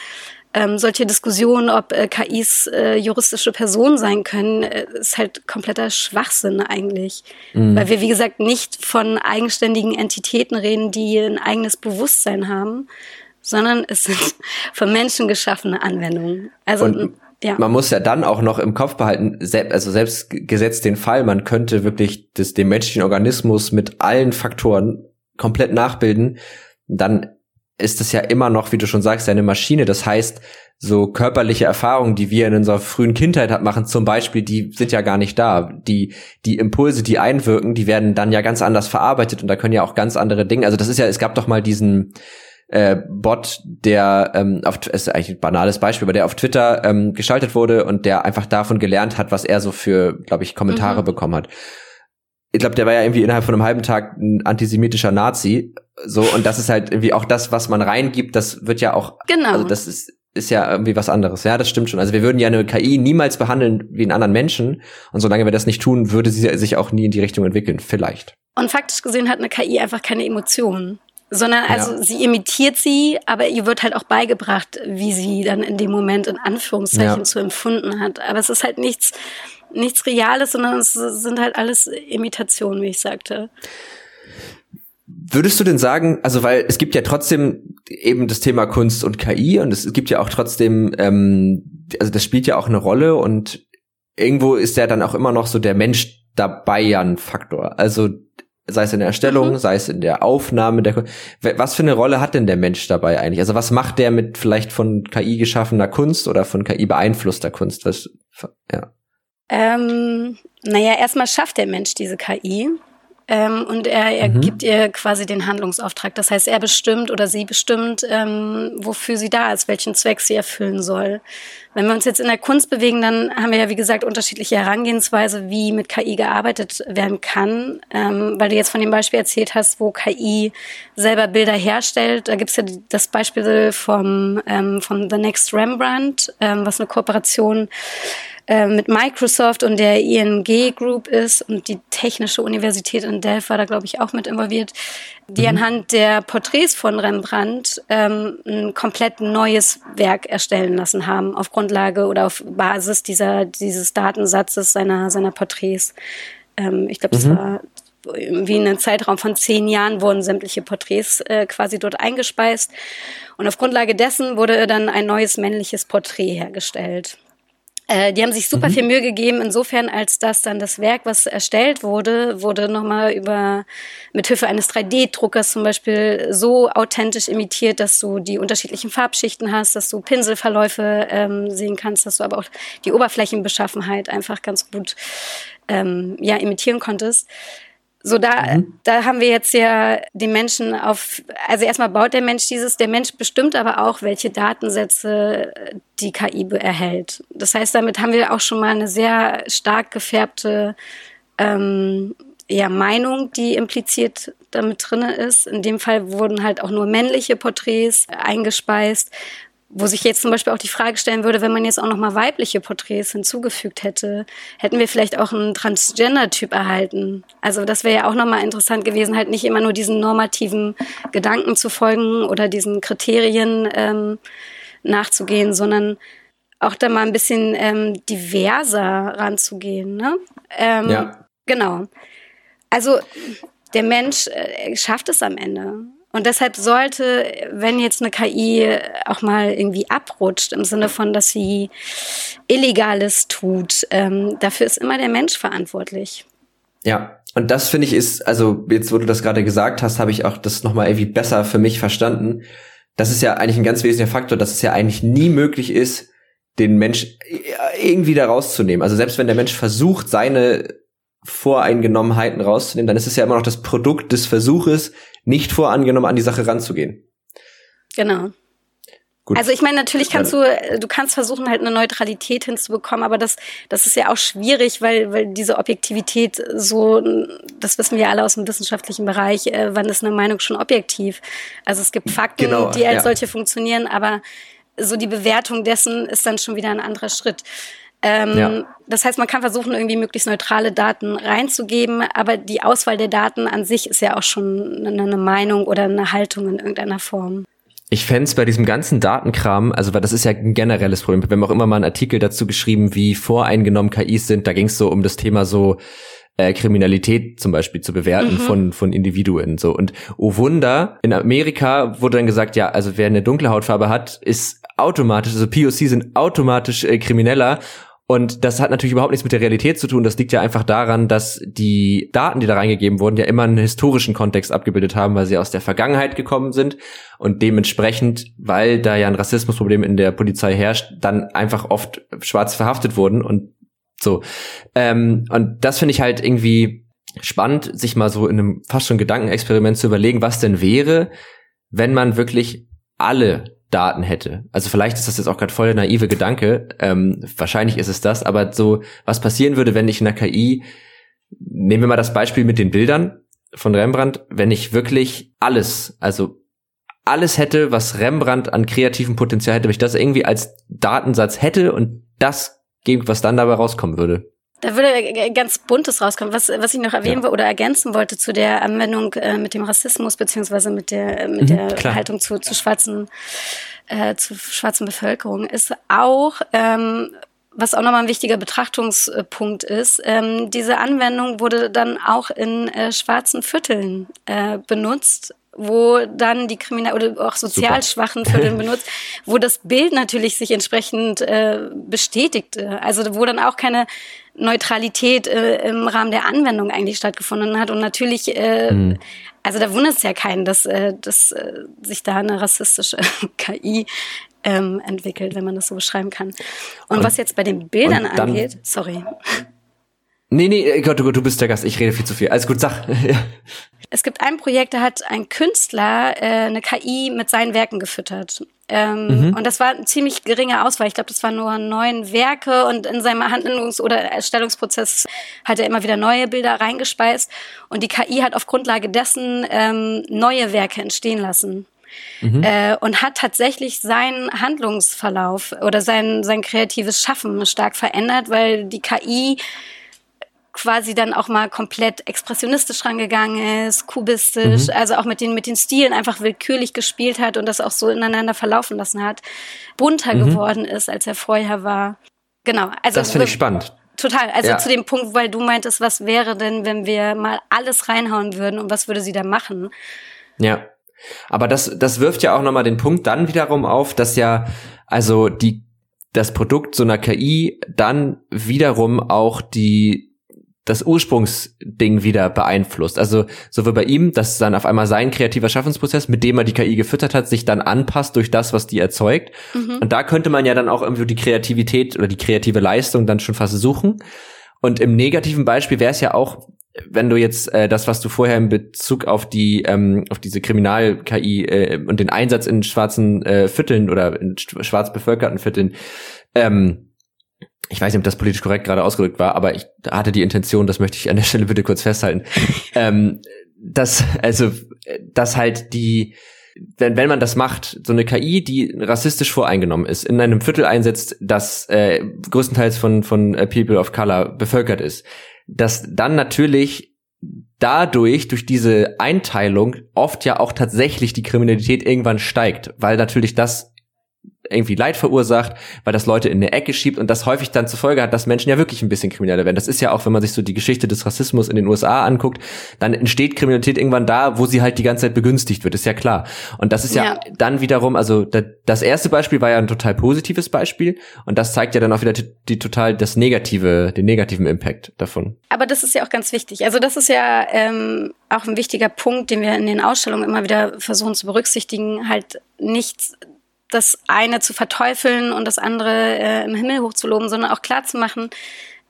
ähm, solche Diskussionen, ob äh, KIs äh, juristische Personen sein können, äh, ist halt kompletter Schwachsinn eigentlich. Mhm. Weil wir, wie gesagt, nicht von eigenständigen Entitäten reden, die ein eigenes Bewusstsein haben, sondern es sind von Menschen geschaffene Anwendungen. Also
Und ja. Man muss ja dann auch noch im Kopf behalten, also selbst gesetzt den Fall, man könnte wirklich das, den menschlichen Organismus mit allen Faktoren komplett nachbilden, dann ist es ja immer noch, wie du schon sagst, eine Maschine. Das heißt, so körperliche Erfahrungen, die wir in unserer frühen Kindheit machen, zum Beispiel, die sind ja gar nicht da. Die, die Impulse, die einwirken, die werden dann ja ganz anders verarbeitet und da können ja auch ganz andere Dinge. Also das ist ja, es gab doch mal diesen äh, Bot, der ähm, auf ist eigentlich ein banales Beispiel, aber der auf Twitter ähm, geschaltet wurde und der einfach davon gelernt hat, was er so für, glaube ich, Kommentare mhm. bekommen hat ich glaube, der war ja irgendwie innerhalb von einem halben Tag ein antisemitischer Nazi. So, und das ist halt irgendwie auch das, was man reingibt, das wird ja auch. Genau. Also das ist, ist ja irgendwie was anderes. Ja, das stimmt schon. Also wir würden ja eine KI niemals behandeln wie einen anderen Menschen. Und solange wir das nicht tun, würde sie sich auch nie in die Richtung entwickeln. Vielleicht.
Und faktisch gesehen hat eine KI einfach keine Emotionen. Sondern also ja. sie imitiert sie, aber ihr wird halt auch beigebracht, wie sie dann in dem Moment in Anführungszeichen ja. zu empfunden hat. Aber es ist halt nichts, nichts Reales, sondern es sind halt alles Imitationen, wie ich sagte.
Würdest du denn sagen, also weil es gibt ja trotzdem eben das Thema Kunst und KI und es gibt ja auch trotzdem, ähm, also das spielt ja auch eine Rolle und irgendwo ist ja dann auch immer noch so der Mensch dabei ja ein Faktor. Also sei es in der Erstellung, mhm. sei es in der Aufnahme der was für eine Rolle hat denn der Mensch dabei eigentlich? Also was macht der mit vielleicht von KI geschaffener Kunst oder von KI beeinflusster Kunst? Was, ja.
Ähm, naja, erstmal schafft der Mensch diese KI. Ähm, und er, er mhm. gibt ihr quasi den Handlungsauftrag. Das heißt, er bestimmt oder sie bestimmt, ähm, wofür sie da ist, welchen Zweck sie erfüllen soll. Wenn wir uns jetzt in der Kunst bewegen, dann haben wir ja, wie gesagt, unterschiedliche Herangehensweise, wie mit KI gearbeitet werden kann. Ähm, weil du jetzt von dem Beispiel erzählt hast, wo KI selber Bilder herstellt. Da gibt's ja das Beispiel vom, ähm, von The Next Rembrandt, ähm, was eine Kooperation äh, mit Microsoft und der ING Group ist und die Technische Universität in Delft war da, glaube ich, auch mit involviert, die mhm. anhand der Porträts von Rembrandt ähm, ein komplett neues Werk erstellen lassen haben, auf Grundlage oder auf Basis dieser, dieses Datensatzes seiner, seiner Porträts. Ähm, ich glaube, das mhm. war wie in einem Zeitraum von zehn Jahren wurden sämtliche Porträts äh, quasi dort eingespeist. Und auf Grundlage dessen wurde dann ein neues männliches Porträt hergestellt. Äh, die haben sich super mhm. viel Mühe gegeben, insofern, als dass dann das Werk, was erstellt wurde, wurde nochmal über, mit Hilfe eines 3D-Druckers zum Beispiel so authentisch imitiert, dass du die unterschiedlichen Farbschichten hast, dass du Pinselverläufe ähm, sehen kannst, dass du aber auch die Oberflächenbeschaffenheit einfach ganz gut ähm, ja, imitieren konntest. So, da, mhm. da haben wir jetzt ja den Menschen auf, also erstmal baut der Mensch dieses, der Mensch bestimmt aber auch, welche Datensätze die KI erhält. Das heißt, damit haben wir auch schon mal eine sehr stark gefärbte ähm, ja, Meinung, die impliziert damit drinne ist. In dem Fall wurden halt auch nur männliche Porträts eingespeist wo sich jetzt zum Beispiel auch die Frage stellen würde, wenn man jetzt auch noch mal weibliche Porträts hinzugefügt hätte, hätten wir vielleicht auch einen Transgender-Typ erhalten. Also das wäre ja auch noch mal interessant gewesen, halt nicht immer nur diesen normativen Gedanken zu folgen oder diesen Kriterien ähm, nachzugehen, sondern auch da mal ein bisschen ähm, diverser ranzugehen. Ne? Ähm, ja. Genau. Also der Mensch äh, schafft es am Ende. Und deshalb sollte, wenn jetzt eine KI auch mal irgendwie abrutscht, im Sinne von, dass sie Illegales tut, ähm, dafür ist immer der Mensch verantwortlich.
Ja, und das finde ich ist, also jetzt, wo du das gerade gesagt hast, habe ich auch das nochmal irgendwie besser für mich verstanden. Das ist ja eigentlich ein ganz wesentlicher Faktor, dass es ja eigentlich nie möglich ist, den Mensch irgendwie da rauszunehmen. Also selbst wenn der Mensch versucht, seine Voreingenommenheiten rauszunehmen, dann ist es ja immer noch das Produkt des Versuches, nicht vorangenommen an die Sache ranzugehen.
Genau. Gut. Also ich meine, natürlich kannst du, du kannst versuchen, halt eine Neutralität hinzubekommen, aber das, das ist ja auch schwierig, weil, weil diese Objektivität so, das wissen wir alle aus dem wissenschaftlichen Bereich, äh, wann ist eine Meinung schon objektiv? Also es gibt Fakten, genau, die als ja. solche funktionieren, aber so die Bewertung dessen ist dann schon wieder ein anderer Schritt. Ähm, ja. Das heißt, man kann versuchen, irgendwie möglichst neutrale Daten reinzugeben, aber die Auswahl der Daten an sich ist ja auch schon eine Meinung oder eine Haltung in irgendeiner Form.
Ich fände bei diesem ganzen Datenkram, also weil das ist ja ein generelles Problem. Wir haben auch immer mal einen Artikel dazu geschrieben, wie voreingenommen KIs sind. Da ging es so um das Thema so äh, Kriminalität zum Beispiel zu bewerten mhm. von, von Individuen. So. Und oh Wunder, in Amerika wurde dann gesagt, ja, also wer eine dunkle Hautfarbe hat, ist automatisch, also POC sind automatisch äh, krimineller. Und das hat natürlich überhaupt nichts mit der Realität zu tun. Das liegt ja einfach daran, dass die Daten, die da reingegeben wurden, ja immer einen historischen Kontext abgebildet haben, weil sie aus der Vergangenheit gekommen sind und dementsprechend, weil da ja ein Rassismusproblem in der Polizei herrscht, dann einfach oft schwarz verhaftet wurden und so. Ähm, und das finde ich halt irgendwie spannend, sich mal so in einem fast schon Gedankenexperiment zu überlegen, was denn wäre, wenn man wirklich alle Daten hätte. Also vielleicht ist das jetzt auch gerade voll der naive Gedanke, ähm, wahrscheinlich ist es das, aber so, was passieren würde, wenn ich in der KI, nehmen wir mal das Beispiel mit den Bildern von Rembrandt, wenn ich wirklich alles, also alles hätte, was Rembrandt an kreativem Potenzial hätte, wenn ich das irgendwie als Datensatz hätte und das was dann dabei rauskommen würde.
Da würde ganz Buntes rauskommen. Was, was ich noch erwähnen ja. oder ergänzen wollte zu der Anwendung äh, mit dem Rassismus beziehungsweise mit der, mit mhm, der Haltung zu, zu schwarzen, äh, zu schwarzen Bevölkerung, ist auch, ähm, was auch nochmal ein wichtiger Betrachtungspunkt ist, ähm, diese Anwendung wurde dann auch in äh, schwarzen Vierteln äh, benutzt wo dann die Kriminal oder auch sozial schwachen Vierteln benutzt, wo das Bild natürlich sich entsprechend äh, bestätigte. Also wo dann auch keine Neutralität äh, im Rahmen der Anwendung eigentlich stattgefunden hat. Und natürlich, äh, mhm. also da wundert es ja keinen, dass, äh, dass äh, sich da eine rassistische KI ähm, entwickelt, wenn man das so beschreiben kann. Und, und was jetzt bei den Bildern angeht, sorry.
Nee, nee, Gott, du, du bist der Gast, ich rede viel zu viel. Alles gut, sag.
Es gibt ein Projekt, da hat ein Künstler äh, eine KI mit seinen Werken gefüttert. Ähm, mhm. Und das war ein ziemlich geringer Auswahl. Ich glaube, das waren nur neun Werke und in seinem Handlungs- oder Erstellungsprozess hat er immer wieder neue Bilder reingespeist. Und die KI hat auf Grundlage dessen ähm, neue Werke entstehen lassen. Mhm. Äh, und hat tatsächlich seinen Handlungsverlauf oder sein, sein kreatives Schaffen stark verändert, weil die KI quasi dann auch mal komplett expressionistisch rangegangen ist, kubistisch, mhm. also auch mit den, mit den Stilen einfach willkürlich gespielt hat und das auch so ineinander verlaufen lassen hat, bunter mhm. geworden ist, als er vorher war. Genau.
Also das finde ich spannend.
Total. Also ja. zu dem Punkt, weil du meintest, was wäre denn, wenn wir mal alles reinhauen würden und was würde sie da machen?
Ja. Aber das, das wirft ja auch nochmal den Punkt dann wiederum auf, dass ja, also die, das Produkt so einer KI dann wiederum auch die das Ursprungsding wieder beeinflusst. Also so wie bei ihm, dass dann auf einmal sein kreativer Schaffensprozess, mit dem er die KI gefüttert hat, sich dann anpasst durch das, was die erzeugt. Mhm. Und da könnte man ja dann auch irgendwie die Kreativität oder die kreative Leistung dann schon fast suchen. Und im negativen Beispiel wäre es ja auch, wenn du jetzt äh, das, was du vorher in Bezug auf die ähm, auf diese Kriminal-KI äh, und den Einsatz in schwarzen äh, Vierteln oder in schwarz bevölkerten Vierteln ähm, ich weiß nicht, ob das politisch korrekt gerade ausgedrückt war, aber ich hatte die Intention, das möchte ich an der Stelle bitte kurz festhalten, ähm, dass, also, dass halt die, wenn, wenn man das macht, so eine KI, die rassistisch voreingenommen ist, in einem Viertel einsetzt, das äh, größtenteils von, von äh, People of Color bevölkert ist, dass dann natürlich dadurch, durch diese Einteilung, oft ja auch tatsächlich die Kriminalität irgendwann steigt, weil natürlich das irgendwie Leid verursacht, weil das Leute in eine Ecke schiebt und das häufig dann zur Folge hat, dass Menschen ja wirklich ein bisschen krimineller werden. Das ist ja auch, wenn man sich so die Geschichte des Rassismus in den USA anguckt, dann entsteht Kriminalität irgendwann da, wo sie halt die ganze Zeit begünstigt wird, ist ja klar. Und das ist ja, ja. dann wiederum, also das erste Beispiel war ja ein total positives Beispiel und das zeigt ja dann auch wieder die, die total das negative, den negativen Impact davon.
Aber das ist ja auch ganz wichtig. Also das ist ja ähm, auch ein wichtiger Punkt, den wir in den Ausstellungen immer wieder versuchen zu berücksichtigen, halt nichts das eine zu verteufeln und das andere äh, im Himmel hochzuloben, sondern auch klar zu machen,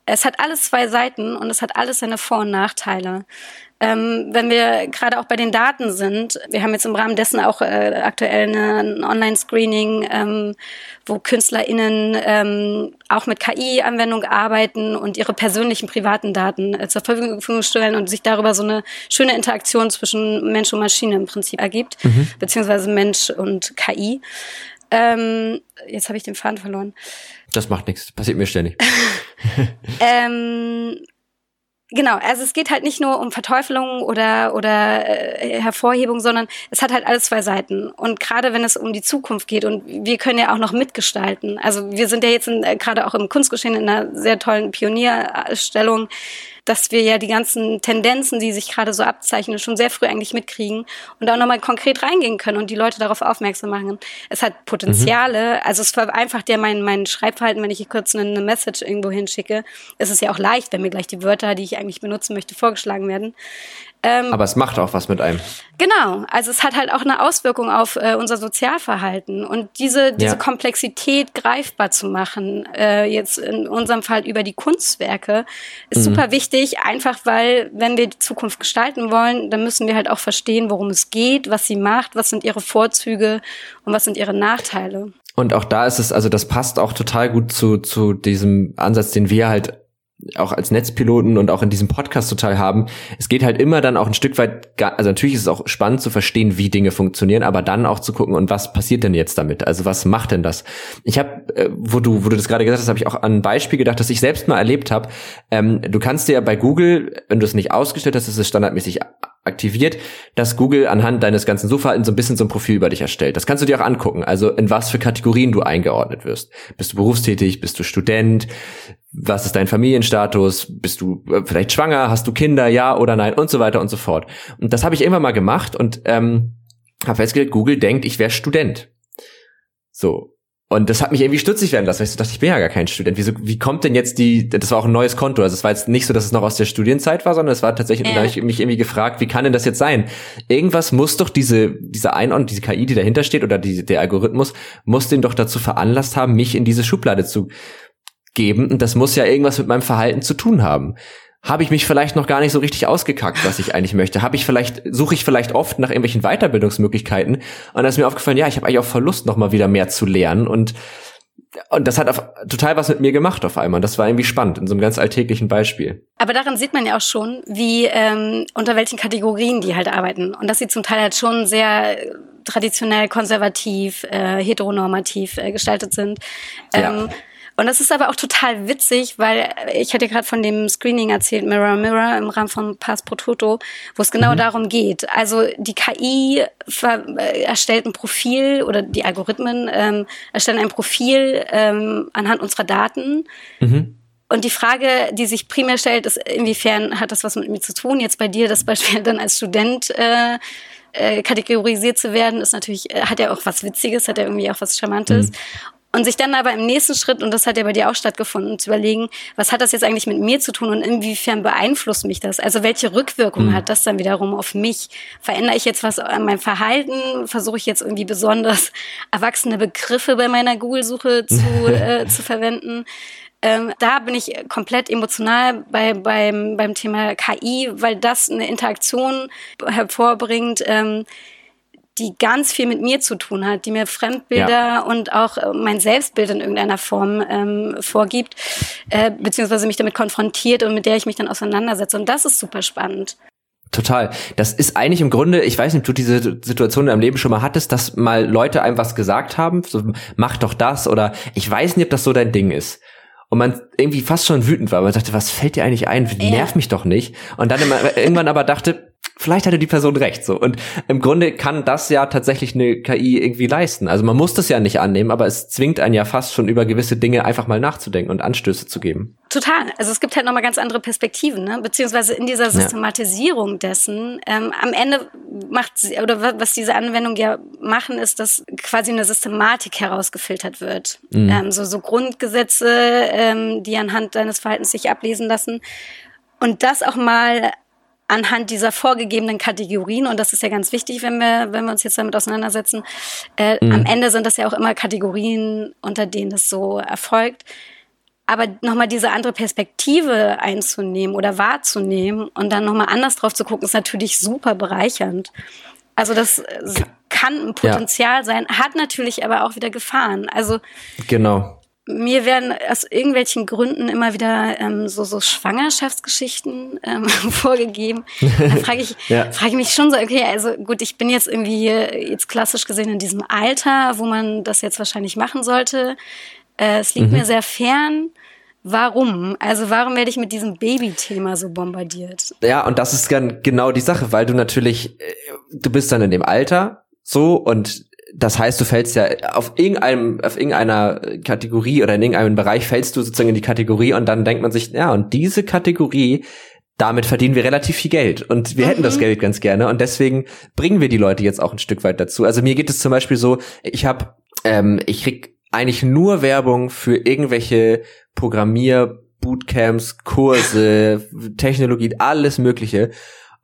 es hat alles zwei Seiten und es hat alles seine Vor- und Nachteile. Ähm, wenn wir gerade auch bei den Daten sind, wir haben jetzt im Rahmen dessen auch äh, aktuell eine, ein Online-Screening, ähm, wo KünstlerInnen ähm, auch mit KI-Anwendung arbeiten und ihre persönlichen privaten Daten äh, zur Verfügung stellen und sich darüber so eine schöne Interaktion zwischen Mensch und Maschine im Prinzip ergibt, mhm. beziehungsweise Mensch und KI. Ähm, jetzt habe ich den Faden verloren.
Das macht nichts, passiert mir ständig.
ähm, Genau, also es geht halt nicht nur um Verteufelung oder, oder äh, Hervorhebung, sondern es hat halt alles zwei Seiten. Und gerade wenn es um die Zukunft geht und wir können ja auch noch mitgestalten. Also wir sind ja jetzt äh, gerade auch im Kunstgeschehen in einer sehr tollen Pionierstellung dass wir ja die ganzen Tendenzen, die sich gerade so abzeichnen, schon sehr früh eigentlich mitkriegen und auch nochmal konkret reingehen können und die Leute darauf aufmerksam machen. Es hat Potenziale, mhm. also es vereinfacht ja mein, mein Schreibverhalten, wenn ich hier kurz eine Message irgendwo hinschicke. Es ist ja auch leicht, wenn mir gleich die Wörter, die ich eigentlich benutzen möchte, vorgeschlagen werden.
Ähm, Aber es macht auch was mit einem.
Genau, also es hat halt auch eine Auswirkung auf äh, unser Sozialverhalten und diese diese ja. Komplexität greifbar zu machen, äh, jetzt in unserem Fall über die Kunstwerke, ist mhm. super wichtig, einfach weil wenn wir die Zukunft gestalten wollen, dann müssen wir halt auch verstehen, worum es geht, was sie macht, was sind ihre Vorzüge und was sind ihre Nachteile.
Und auch da ist es, also das passt auch total gut zu, zu diesem Ansatz, den wir halt auch als Netzpiloten und auch in diesem Podcast total haben. Es geht halt immer dann auch ein Stück weit, also natürlich ist es auch spannend zu verstehen, wie Dinge funktionieren, aber dann auch zu gucken, und was passiert denn jetzt damit? Also was macht denn das? Ich habe, äh, wo du, wo du das gerade gesagt hast, habe ich auch an ein Beispiel gedacht, das ich selbst mal erlebt habe. Ähm, du kannst dir ja bei Google, wenn du es nicht ausgestellt hast, ist es standardmäßig aktiviert, dass Google anhand deines ganzen Suchverhaltens so ein bisschen so ein Profil über dich erstellt. Das kannst du dir auch angucken, also in was für Kategorien du eingeordnet wirst. Bist du berufstätig, bist du Student, was ist dein Familienstatus, bist du äh, vielleicht schwanger, hast du Kinder, ja oder nein und so weiter und so fort. Und das habe ich irgendwann mal gemacht und ähm, habe festgestellt, Google denkt, ich wäre Student. So, und das hat mich irgendwie stutzig werden lassen, weil ich so dachte, ich bin ja gar kein Student. Wieso, wie kommt denn jetzt die, das war auch ein neues Konto. Also es war jetzt nicht so, dass es noch aus der Studienzeit war, sondern es war tatsächlich, äh. da habe ich mich irgendwie gefragt, wie kann denn das jetzt sein? Irgendwas muss doch diese, diese Einordnung, diese KI, die dahinter steht oder die, der Algorithmus, muss den doch dazu veranlasst haben, mich in diese Schublade zu geben. Und das muss ja irgendwas mit meinem Verhalten zu tun haben habe ich mich vielleicht noch gar nicht so richtig ausgekackt, was ich eigentlich möchte. Habe ich vielleicht suche ich vielleicht oft nach irgendwelchen Weiterbildungsmöglichkeiten und da ist mir aufgefallen, ja, ich habe eigentlich auch Verlust noch mal wieder mehr zu lernen und und das hat auf, total was mit mir gemacht auf einmal. Und das war irgendwie spannend in so einem ganz alltäglichen Beispiel.
Aber daran sieht man ja auch schon, wie ähm, unter welchen Kategorien die halt arbeiten und dass sie zum Teil halt schon sehr traditionell, konservativ, äh, heteronormativ äh, gestaltet sind. Ähm, ja und das ist aber auch total witzig, weil ich hatte gerade von dem Screening erzählt, Mirror Mirror, im Rahmen von Pass pro Toto, wo es genau mhm. darum geht. Also die KI äh, erstellt ein Profil oder die Algorithmen ähm, erstellen ein Profil ähm, anhand unserer Daten. Mhm. Und die Frage, die sich primär stellt, ist, inwiefern hat das was mit mir zu tun? Jetzt bei dir das Beispiel dann als Student äh, äh, kategorisiert zu werden, ist natürlich, äh, hat ja auch was Witziges, hat ja irgendwie auch was Charmantes. Mhm. Und sich dann aber im nächsten Schritt, und das hat ja bei dir auch stattgefunden, zu überlegen, was hat das jetzt eigentlich mit mir zu tun und inwiefern beeinflusst mich das? Also welche Rückwirkung mhm. hat das dann wiederum auf mich? Verändere ich jetzt was an meinem Verhalten? Versuche ich jetzt irgendwie besonders erwachsene Begriffe bei meiner Google-Suche zu, äh, zu verwenden? Ähm, da bin ich komplett emotional bei, beim, beim Thema KI, weil das eine Interaktion hervorbringt, ähm, die ganz viel mit mir zu tun hat, die mir Fremdbilder ja. und auch äh, mein Selbstbild in irgendeiner Form ähm, vorgibt, äh, beziehungsweise mich damit konfrontiert und mit der ich mich dann auseinandersetze. Und das ist super spannend.
Total. Das ist eigentlich im Grunde, ich weiß nicht, ob du diese Situation in deinem Leben schon mal hattest, dass mal Leute einem was gesagt haben, so, mach doch das oder ich weiß nicht, ob das so dein Ding ist und man irgendwie fast schon wütend war, aber dachte, was fällt dir eigentlich ein? Nerv mich doch nicht. Und dann immer, irgendwann aber dachte, vielleicht hatte die Person recht so. Und im Grunde kann das ja tatsächlich eine KI irgendwie leisten. Also man muss das ja nicht annehmen, aber es zwingt einen ja fast schon über gewisse Dinge einfach mal nachzudenken und Anstöße zu geben.
Total. Also es gibt halt nochmal ganz andere Perspektiven, ne? beziehungsweise in dieser Systematisierung ja. dessen. Ähm, am Ende macht sie, oder was diese Anwendung ja machen, ist, dass quasi eine Systematik herausgefiltert wird. Mhm. Ähm, so, so Grundgesetze, ähm, die anhand deines Verhaltens sich ablesen lassen. Und das auch mal anhand dieser vorgegebenen Kategorien, und das ist ja ganz wichtig, wenn wir, wenn wir uns jetzt damit auseinandersetzen, äh, mhm. am Ende sind das ja auch immer Kategorien, unter denen das so erfolgt. Aber nochmal diese andere Perspektive einzunehmen oder wahrzunehmen und dann nochmal anders drauf zu gucken, ist natürlich super bereichernd. Also das kann ein Potenzial ja. sein, hat natürlich aber auch wieder Gefahren. Also
genau
mir werden aus irgendwelchen Gründen immer wieder ähm, so, so Schwangerschaftsgeschichten ähm, vorgegeben. Da frage ich, ja. frage ich mich schon so, okay, also gut, ich bin jetzt irgendwie jetzt klassisch gesehen in diesem Alter, wo man das jetzt wahrscheinlich machen sollte. Äh, es liegt mhm. mir sehr fern. Warum? Also warum werde ich mit diesem Baby-Thema so bombardiert?
Ja, und das ist dann genau die Sache, weil du natürlich, äh, du bist dann in dem Alter so und das heißt, du fällst ja auf irgendeinem, auf irgendeiner Kategorie oder in irgendeinem Bereich fällst du sozusagen in die Kategorie und dann denkt man sich, ja, und diese Kategorie, damit verdienen wir relativ viel Geld und wir mhm. hätten das mhm. Geld ganz gerne und deswegen bringen wir die Leute jetzt auch ein Stück weit dazu. Also mir geht es zum Beispiel so, ich habe, ähm, ich krieg eigentlich nur Werbung für irgendwelche Programmier Bootcamps, Kurse, Technologie, alles Mögliche.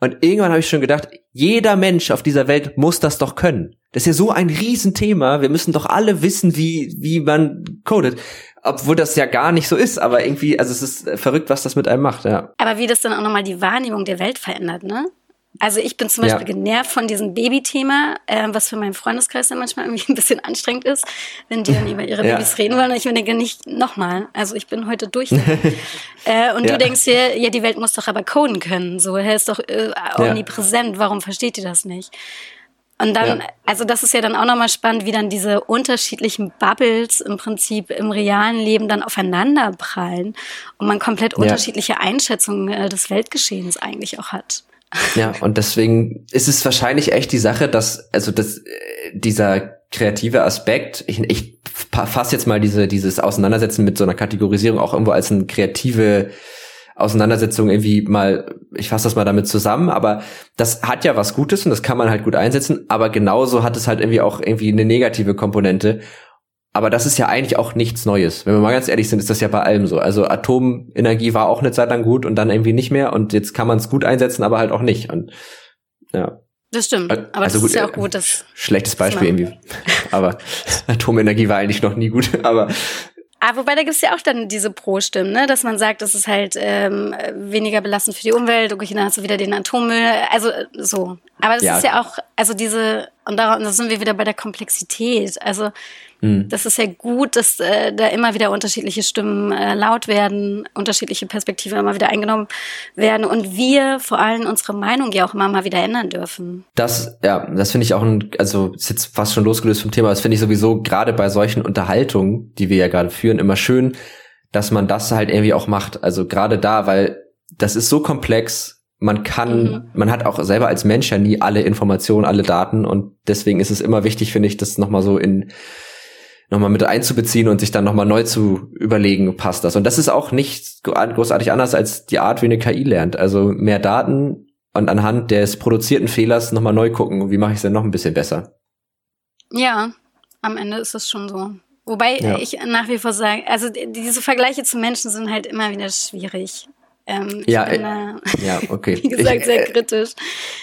Und irgendwann habe ich schon gedacht, jeder Mensch auf dieser Welt muss das doch können. Das ist ja so ein Riesenthema. Wir müssen doch alle wissen, wie, wie man codet. Obwohl das ja gar nicht so ist, aber irgendwie, also es ist verrückt, was das mit einem macht, ja.
Aber wie das dann auch nochmal die Wahrnehmung der Welt verändert, ne? Also ich bin zum Beispiel ja. genervt von diesem Baby-Thema, äh, was für meinen Freundeskreis dann manchmal irgendwie ein bisschen anstrengend ist, wenn die dann über ihre ja. Babys reden wollen. Und ich denke nicht nochmal. Also ich bin heute durch. äh, und ja. du denkst dir, ja, die Welt muss doch aber coden können. So, er ist doch äh, omnipräsent. Warum versteht ihr das nicht? Und dann, also das ist ja dann auch nochmal spannend, wie dann diese unterschiedlichen Bubbles im Prinzip im realen Leben dann aufeinander prallen und man komplett unterschiedliche Einschätzungen äh, des Weltgeschehens eigentlich auch hat.
Ja, und deswegen ist es wahrscheinlich echt die Sache, dass, also das, äh, dieser kreative Aspekt, ich, ich fasse jetzt mal diese, dieses Auseinandersetzen mit so einer Kategorisierung auch irgendwo als eine kreative Auseinandersetzung irgendwie mal, ich fasse das mal damit zusammen, aber das hat ja was Gutes und das kann man halt gut einsetzen, aber genauso hat es halt irgendwie auch irgendwie eine negative Komponente. Aber das ist ja eigentlich auch nichts Neues. Wenn wir mal ganz ehrlich sind, ist das ja bei allem so. Also Atomenergie war auch eine Zeit lang gut und dann irgendwie nicht mehr und jetzt kann man es gut einsetzen, aber halt auch nicht. Und ja.
Das stimmt. Aber also das gut, ist ja auch gut, dass.
Schlechtes Beispiel irgendwie. Aber Atomenergie war eigentlich noch nie gut. Aber
Ah, wobei da gibt's ja auch dann diese Pro-Stimmen, ne? dass man sagt, das ist halt ähm, weniger belastend für die Umwelt, okay, dann hast du wieder den Atommüll, also so. Aber das ja. ist ja auch, also diese, und da, da sind wir wieder bei der Komplexität. Also Mhm. Das ist ja gut, dass äh, da immer wieder unterschiedliche Stimmen äh, laut werden, unterschiedliche Perspektiven immer wieder eingenommen werden und wir vor allem unsere Meinung ja auch immer mal wieder ändern dürfen.
Das, ja, das finde ich auch ein, also ist jetzt fast schon losgelöst vom Thema, das finde ich sowieso gerade bei solchen Unterhaltungen, die wir ja gerade führen, immer schön, dass man das halt irgendwie auch macht. Also gerade da, weil das ist so komplex, man kann, mhm. man hat auch selber als Mensch ja nie alle Informationen, alle Daten und deswegen ist es immer wichtig, finde ich, das nochmal so in nochmal mit einzubeziehen und sich dann nochmal neu zu überlegen, passt das. Und das ist auch nicht großartig anders als die Art, wie eine KI lernt. Also mehr Daten und anhand des produzierten Fehlers nochmal neu gucken, wie mache ich es denn noch ein bisschen besser.
Ja, am Ende ist es schon so. Wobei ja. ich nach wie vor sage, also diese Vergleiche zu Menschen sind halt immer wieder schwierig. Ähm,
ja, bin, äh, ja, okay.
Wie gesagt, sehr äh, kritisch.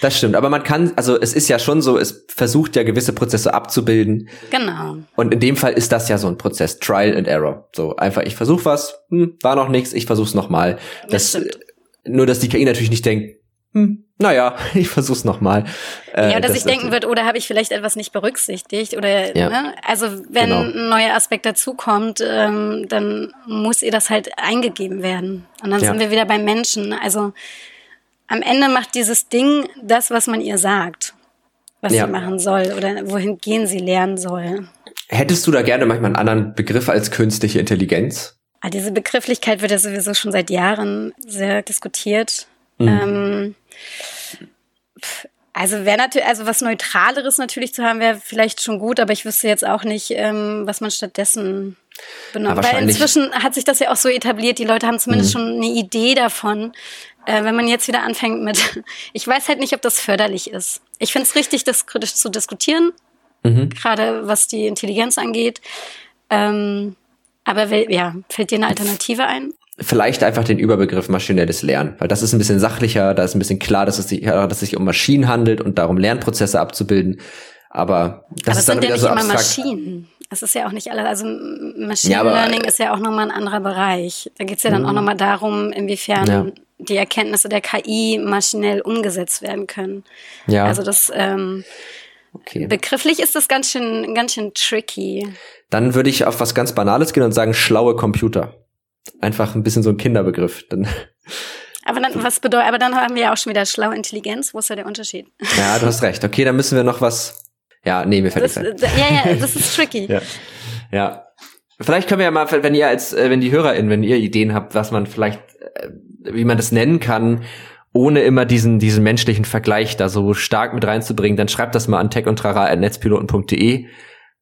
Das stimmt, aber man kann, also es ist ja schon so, es versucht ja gewisse Prozesse abzubilden.
Genau.
Und in dem Fall ist das ja so ein Prozess, Trial and Error. So einfach, ich versuche was, hm, war noch nichts, ich versuch's nochmal. Das, das nur, dass die KI natürlich nicht denkt, hm, naja, ich versuch's nochmal.
Äh, ja, dass das, ich denken wird, oder habe ich vielleicht etwas nicht berücksichtigt? Oder ja. ne? also wenn genau. ein neuer Aspekt dazukommt, ähm, dann muss ihr das halt eingegeben werden. Und dann ja. sind wir wieder beim Menschen. Also am Ende macht dieses Ding das, was man ihr sagt, was ja. sie machen soll oder wohin gehen sie lernen soll.
Hättest du da gerne manchmal einen anderen Begriff als künstliche Intelligenz?
Ah, diese Begrifflichkeit wird ja sowieso schon seit Jahren sehr diskutiert. Mhm. Ähm, Also wäre natürlich, also was Neutraleres natürlich zu haben, wäre vielleicht schon gut, aber ich wüsste jetzt auch nicht, ähm, was man stattdessen benutzt. Weil inzwischen hat sich das ja auch so etabliert, die Leute haben zumindest mhm. schon eine Idee davon. Äh, wenn man jetzt wieder anfängt mit, ich weiß halt nicht, ob das förderlich ist. Ich finde es richtig, das kritisch zu diskutieren, mhm. gerade was die Intelligenz angeht. Ähm, aber ja, fällt dir eine Alternative ein?
Vielleicht einfach den Überbegriff maschinelles Lernen, weil das ist ein bisschen sachlicher, da ist ein bisschen klar, dass es sich, dass es sich um Maschinen handelt und darum Lernprozesse abzubilden. Aber das
aber
ist dann
wieder
ja so
immer Maschinen. Es ist ja auch nicht alles, also Machine ja, Learning ist ja auch nochmal ein anderer Bereich. Da geht's ja dann auch mhm. nochmal darum, inwiefern ja. die Erkenntnisse der KI maschinell umgesetzt werden können. Ja. Also das ähm, okay. begrifflich ist das ganz schön, ganz schön tricky.
Dann würde ich auf was ganz Banales gehen und sagen, schlaue Computer einfach ein bisschen so ein Kinderbegriff. Dann
aber dann, was bedeutet, aber dann haben wir ja auch schon wieder schlaue Intelligenz. Wo ist da der Unterschied?
Ja, du hast recht. Okay, dann müssen wir noch was. Ja, nee, mir fällt das,
nicht ein. Ja, ja, das ist tricky.
ja. ja. Vielleicht können wir ja mal, wenn ihr als, äh, wenn die HörerInnen, wenn ihr Ideen habt, was man vielleicht, äh, wie man das nennen kann, ohne immer diesen, diesen menschlichen Vergleich da so stark mit reinzubringen, dann schreibt das mal an techundtrara.netzpiloten.de.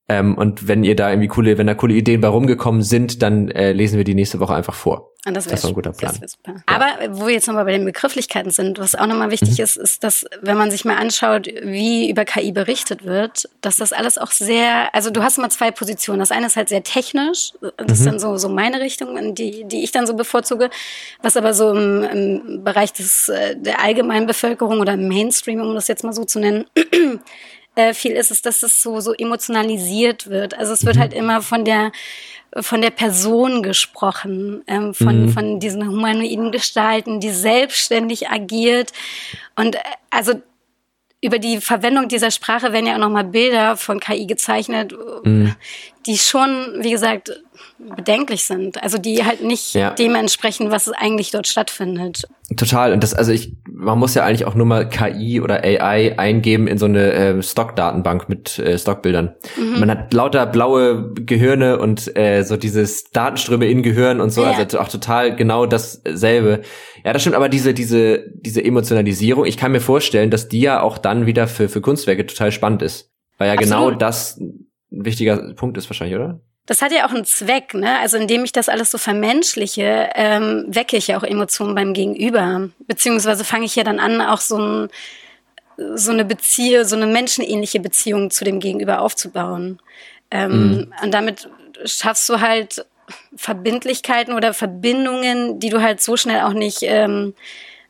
Ähm, und wenn ihr da irgendwie coole, wenn da coole Ideen bei rumgekommen sind, dann äh, lesen wir die nächste Woche einfach vor.
Und das wäre ein guter Plan. Ja. Aber wo wir jetzt nochmal bei den Begrifflichkeiten sind, was auch nochmal wichtig mhm. ist, ist, dass wenn man sich mal anschaut, wie über KI berichtet wird, dass das alles auch sehr, also du hast immer zwei Positionen. Das eine ist halt sehr technisch, das mhm. ist dann so, so meine Richtung, die, die ich dann so bevorzuge, was aber so im, im Bereich des, äh, der allgemeinen Bevölkerung oder Mainstream, um das jetzt mal so zu nennen, äh, viel ist, ist, dass es so, so emotionalisiert wird. Also es wird mhm. halt immer von der von der Person gesprochen, ähm, von, mhm. von diesen humanoiden Gestalten, die selbstständig agiert. Und äh, also über die Verwendung dieser Sprache werden ja auch nochmal Bilder von KI gezeichnet, mhm. Die schon, wie gesagt, bedenklich sind. Also die halt nicht ja. dem entsprechen, was eigentlich dort stattfindet.
Total. Und das, also ich, man muss ja eigentlich auch nur mal KI oder AI eingeben in so eine äh, Stockdatenbank mit äh, Stockbildern. Mhm. Man hat lauter blaue Gehirne und äh, so dieses Datenströme in Gehirn und so, ja. also auch total genau dasselbe. Ja, das stimmt, aber diese, diese, diese Emotionalisierung, ich kann mir vorstellen, dass die ja auch dann wieder für, für Kunstwerke total spannend ist. Weil ja genau Absolut. genau das ein wichtiger Punkt ist wahrscheinlich, oder?
Das hat ja auch einen Zweck, ne? Also indem ich das alles so vermenschliche, ähm, wecke ich ja auch Emotionen beim Gegenüber. Beziehungsweise fange ich ja dann an, auch so, ein, so eine Beziehung, so eine menschenähnliche Beziehung zu dem Gegenüber aufzubauen. Ähm, mhm. Und damit schaffst du halt Verbindlichkeiten oder Verbindungen, die du halt so schnell auch nicht ähm,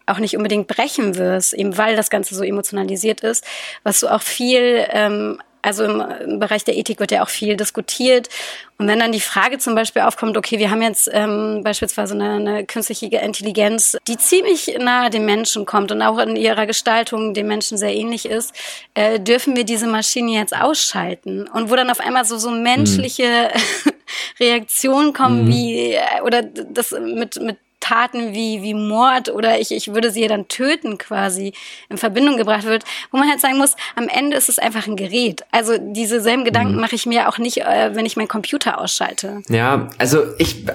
auch nicht unbedingt brechen wirst, eben weil das Ganze so emotionalisiert ist, was du auch viel ähm, also im, im, Bereich der Ethik wird ja auch viel diskutiert. Und wenn dann die Frage zum Beispiel aufkommt, okay, wir haben jetzt ähm, beispielsweise eine, eine künstliche Intelligenz, die ziemlich nahe dem Menschen kommt und auch in ihrer Gestaltung dem Menschen sehr ähnlich ist, äh, dürfen wir diese Maschine jetzt ausschalten? Und wo dann auf einmal so, so menschliche mhm. Reaktionen kommen, mhm. wie, äh, oder das mit, mit Taten wie, wie Mord oder ich, ich würde sie ja dann töten quasi in Verbindung gebracht wird, wo man halt sagen muss, am Ende ist es einfach ein Gerät. Also diese selben Gedanken mhm. mache ich mir auch nicht, äh, wenn ich meinen Computer ausschalte.
Ja, also ich,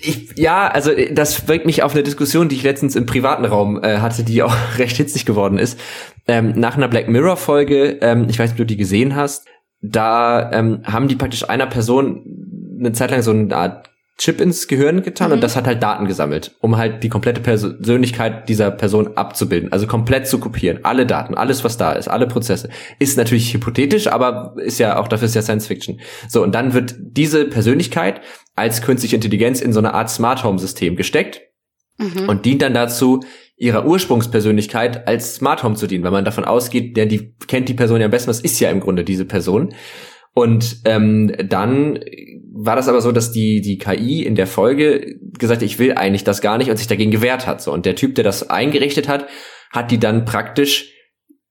ich, ja, also das bringt mich auf eine Diskussion, die ich letztens im privaten Raum äh, hatte, die auch recht hitzig geworden ist. Ähm, nach einer Black Mirror Folge, ähm, ich weiß nicht, ob du die gesehen hast, da ähm, haben die praktisch einer Person eine Zeit lang so eine Art Chip ins Gehirn getan mhm. und das hat halt Daten gesammelt, um halt die komplette Persönlichkeit dieser Person abzubilden, also komplett zu kopieren, alle Daten, alles was da ist, alle Prozesse. Ist natürlich hypothetisch, aber ist ja auch dafür ist ja Science Fiction. So und dann wird diese Persönlichkeit als künstliche Intelligenz in so eine Art Smart Home System gesteckt mhm. und dient dann dazu, ihrer Ursprungspersönlichkeit als Smart Home zu dienen, weil man davon ausgeht, der die kennt die Person ja am besten, was ist ja im Grunde diese Person. Und ähm, dann war das aber so, dass die, die KI in der Folge gesagt hat, ich will eigentlich das gar nicht und sich dagegen gewehrt hat. So. Und der Typ, der das eingerichtet hat, hat die dann praktisch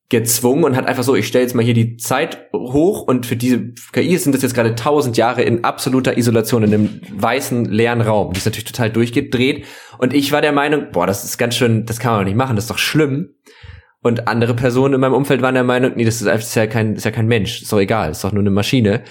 gezwungen und hat einfach so, ich stelle jetzt mal hier die Zeit hoch und für diese KI sind das jetzt gerade tausend Jahre in absoluter Isolation in einem weißen, leeren Raum. Die ist natürlich total durchgedreht. Und ich war der Meinung, boah, das ist ganz schön, das kann man doch nicht machen, das ist doch schlimm. Und andere Personen in meinem Umfeld waren der Meinung, nee, das ist, das ist ja kein, ist ja kein Mensch, ist doch egal, ist doch nur eine Maschine.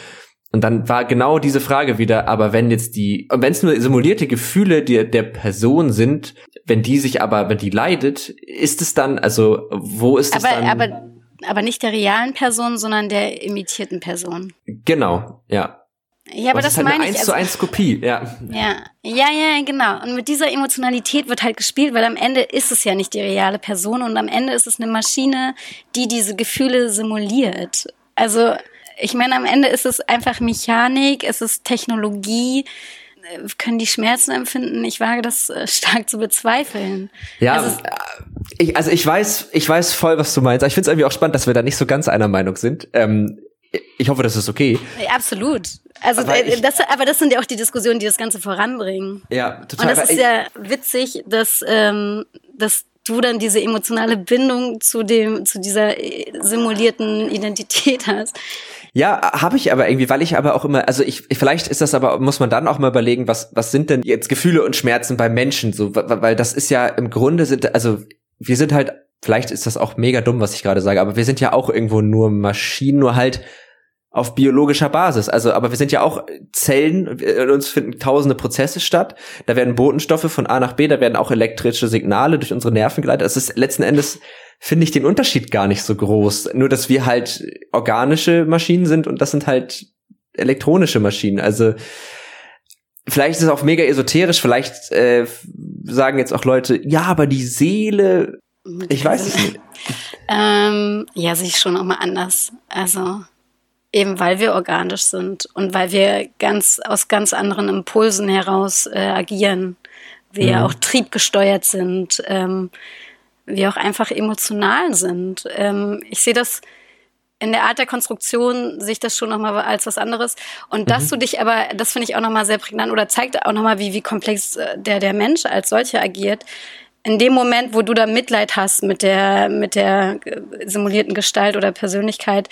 Und dann war genau diese Frage wieder, aber wenn jetzt die, wenn es nur simulierte Gefühle der, der Person sind, wenn die sich aber, wenn die leidet, ist es dann, also wo ist es
aber,
dann?
Aber, aber nicht der realen Person, sondern der imitierten Person.
Genau, ja.
Ja, aber das, das ist halt meine
eine 1 zu 1 Kopie, ja.
Ja, ja, ja, genau. Und mit dieser Emotionalität wird halt gespielt, weil am Ende ist es ja nicht die reale Person und am Ende ist es eine Maschine, die diese Gefühle simuliert. Also, ich meine, am Ende ist es einfach Mechanik, es ist Technologie, können die Schmerzen empfinden? Ich wage das äh, stark zu bezweifeln.
Ja, also, ich, also ich weiß, ich weiß voll, was du meinst. Ich finde es irgendwie auch spannend, dass wir da nicht so ganz einer Meinung sind. Ähm, ich hoffe, das ist okay.
Absolut. Also aber, äh, das, aber das sind ja auch die Diskussionen, die das Ganze voranbringen.
Ja, total.
Und das ist ja witzig, dass, ähm, dass du dann diese emotionale Bindung zu dem, zu dieser äh, simulierten Identität hast.
Ja, habe ich aber irgendwie, weil ich aber auch immer, also ich, vielleicht ist das aber, muss man dann auch mal überlegen, was, was sind denn jetzt Gefühle und Schmerzen bei Menschen so, weil das ist ja im Grunde sind, also wir sind halt, vielleicht ist das auch mega dumm, was ich gerade sage, aber wir sind ja auch irgendwo nur Maschinen, nur halt auf biologischer Basis. Also, aber wir sind ja auch Zellen, in uns finden tausende Prozesse statt. Da werden Botenstoffe von A nach B, da werden auch elektrische Signale durch unsere Nerven geleitet. Es ist letzten Endes finde ich den Unterschied gar nicht so groß. Nur, dass wir halt organische Maschinen sind und das sind halt elektronische Maschinen. Also, vielleicht ist es auch mega esoterisch, vielleicht äh, sagen jetzt auch Leute, ja, aber die Seele, ich weiß es nicht.
ähm, ja, sehe ich schon auch mal anders. Also, Eben weil wir organisch sind und weil wir ganz aus ganz anderen Impulsen heraus äh, agieren. Wir ja mhm. auch triebgesteuert sind, ähm, wir auch einfach emotional sind. Ähm, ich sehe das in der Art der Konstruktion sehe ich das schon nochmal als was anderes. Und dass mhm. du dich aber, das finde ich auch nochmal sehr prägnant oder zeigt auch nochmal, wie, wie komplex äh, der, der Mensch als solcher agiert. In dem Moment, wo du da Mitleid hast mit der, mit der äh, simulierten Gestalt oder Persönlichkeit,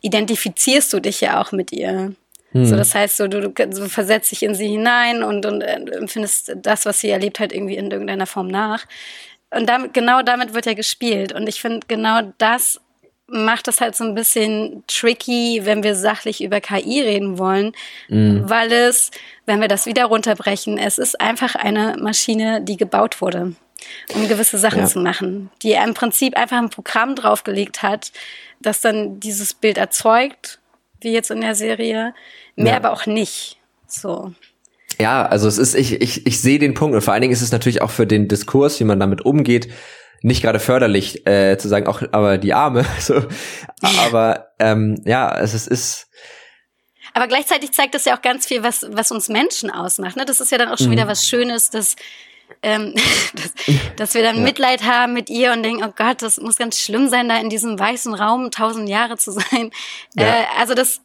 identifizierst du dich ja auch mit ihr. Hm. So, das heißt, so, du, du versetzt dich in sie hinein und, und äh, empfindest das, was sie erlebt hat, irgendwie in irgendeiner Form nach. Und damit, genau damit wird ja gespielt. Und ich finde, genau das macht das halt so ein bisschen tricky, wenn wir sachlich über KI reden wollen, mm. weil es, wenn wir das wieder runterbrechen, es ist einfach eine Maschine, die gebaut wurde, um gewisse Sachen ja. zu machen, die im Prinzip einfach ein Programm draufgelegt hat, das dann dieses Bild erzeugt, wie jetzt in der Serie, mehr ja. aber auch nicht. So.
Ja, also es ist, ich, ich, ich sehe den Punkt und vor allen Dingen ist es natürlich auch für den Diskurs, wie man damit umgeht, nicht gerade förderlich, äh, zu sagen, auch aber die Arme. So. Aber ähm, ja, es ist, ist
aber gleichzeitig zeigt das ja auch ganz viel, was, was uns Menschen ausmacht. Ne? Das ist ja dann auch schon mhm. wieder was Schönes, dass ähm, dass, dass wir dann ja. Mitleid haben mit ihr und denken, oh Gott, das muss ganz schlimm sein, da in diesem weißen Raum tausend Jahre zu sein. Ja. Äh, also das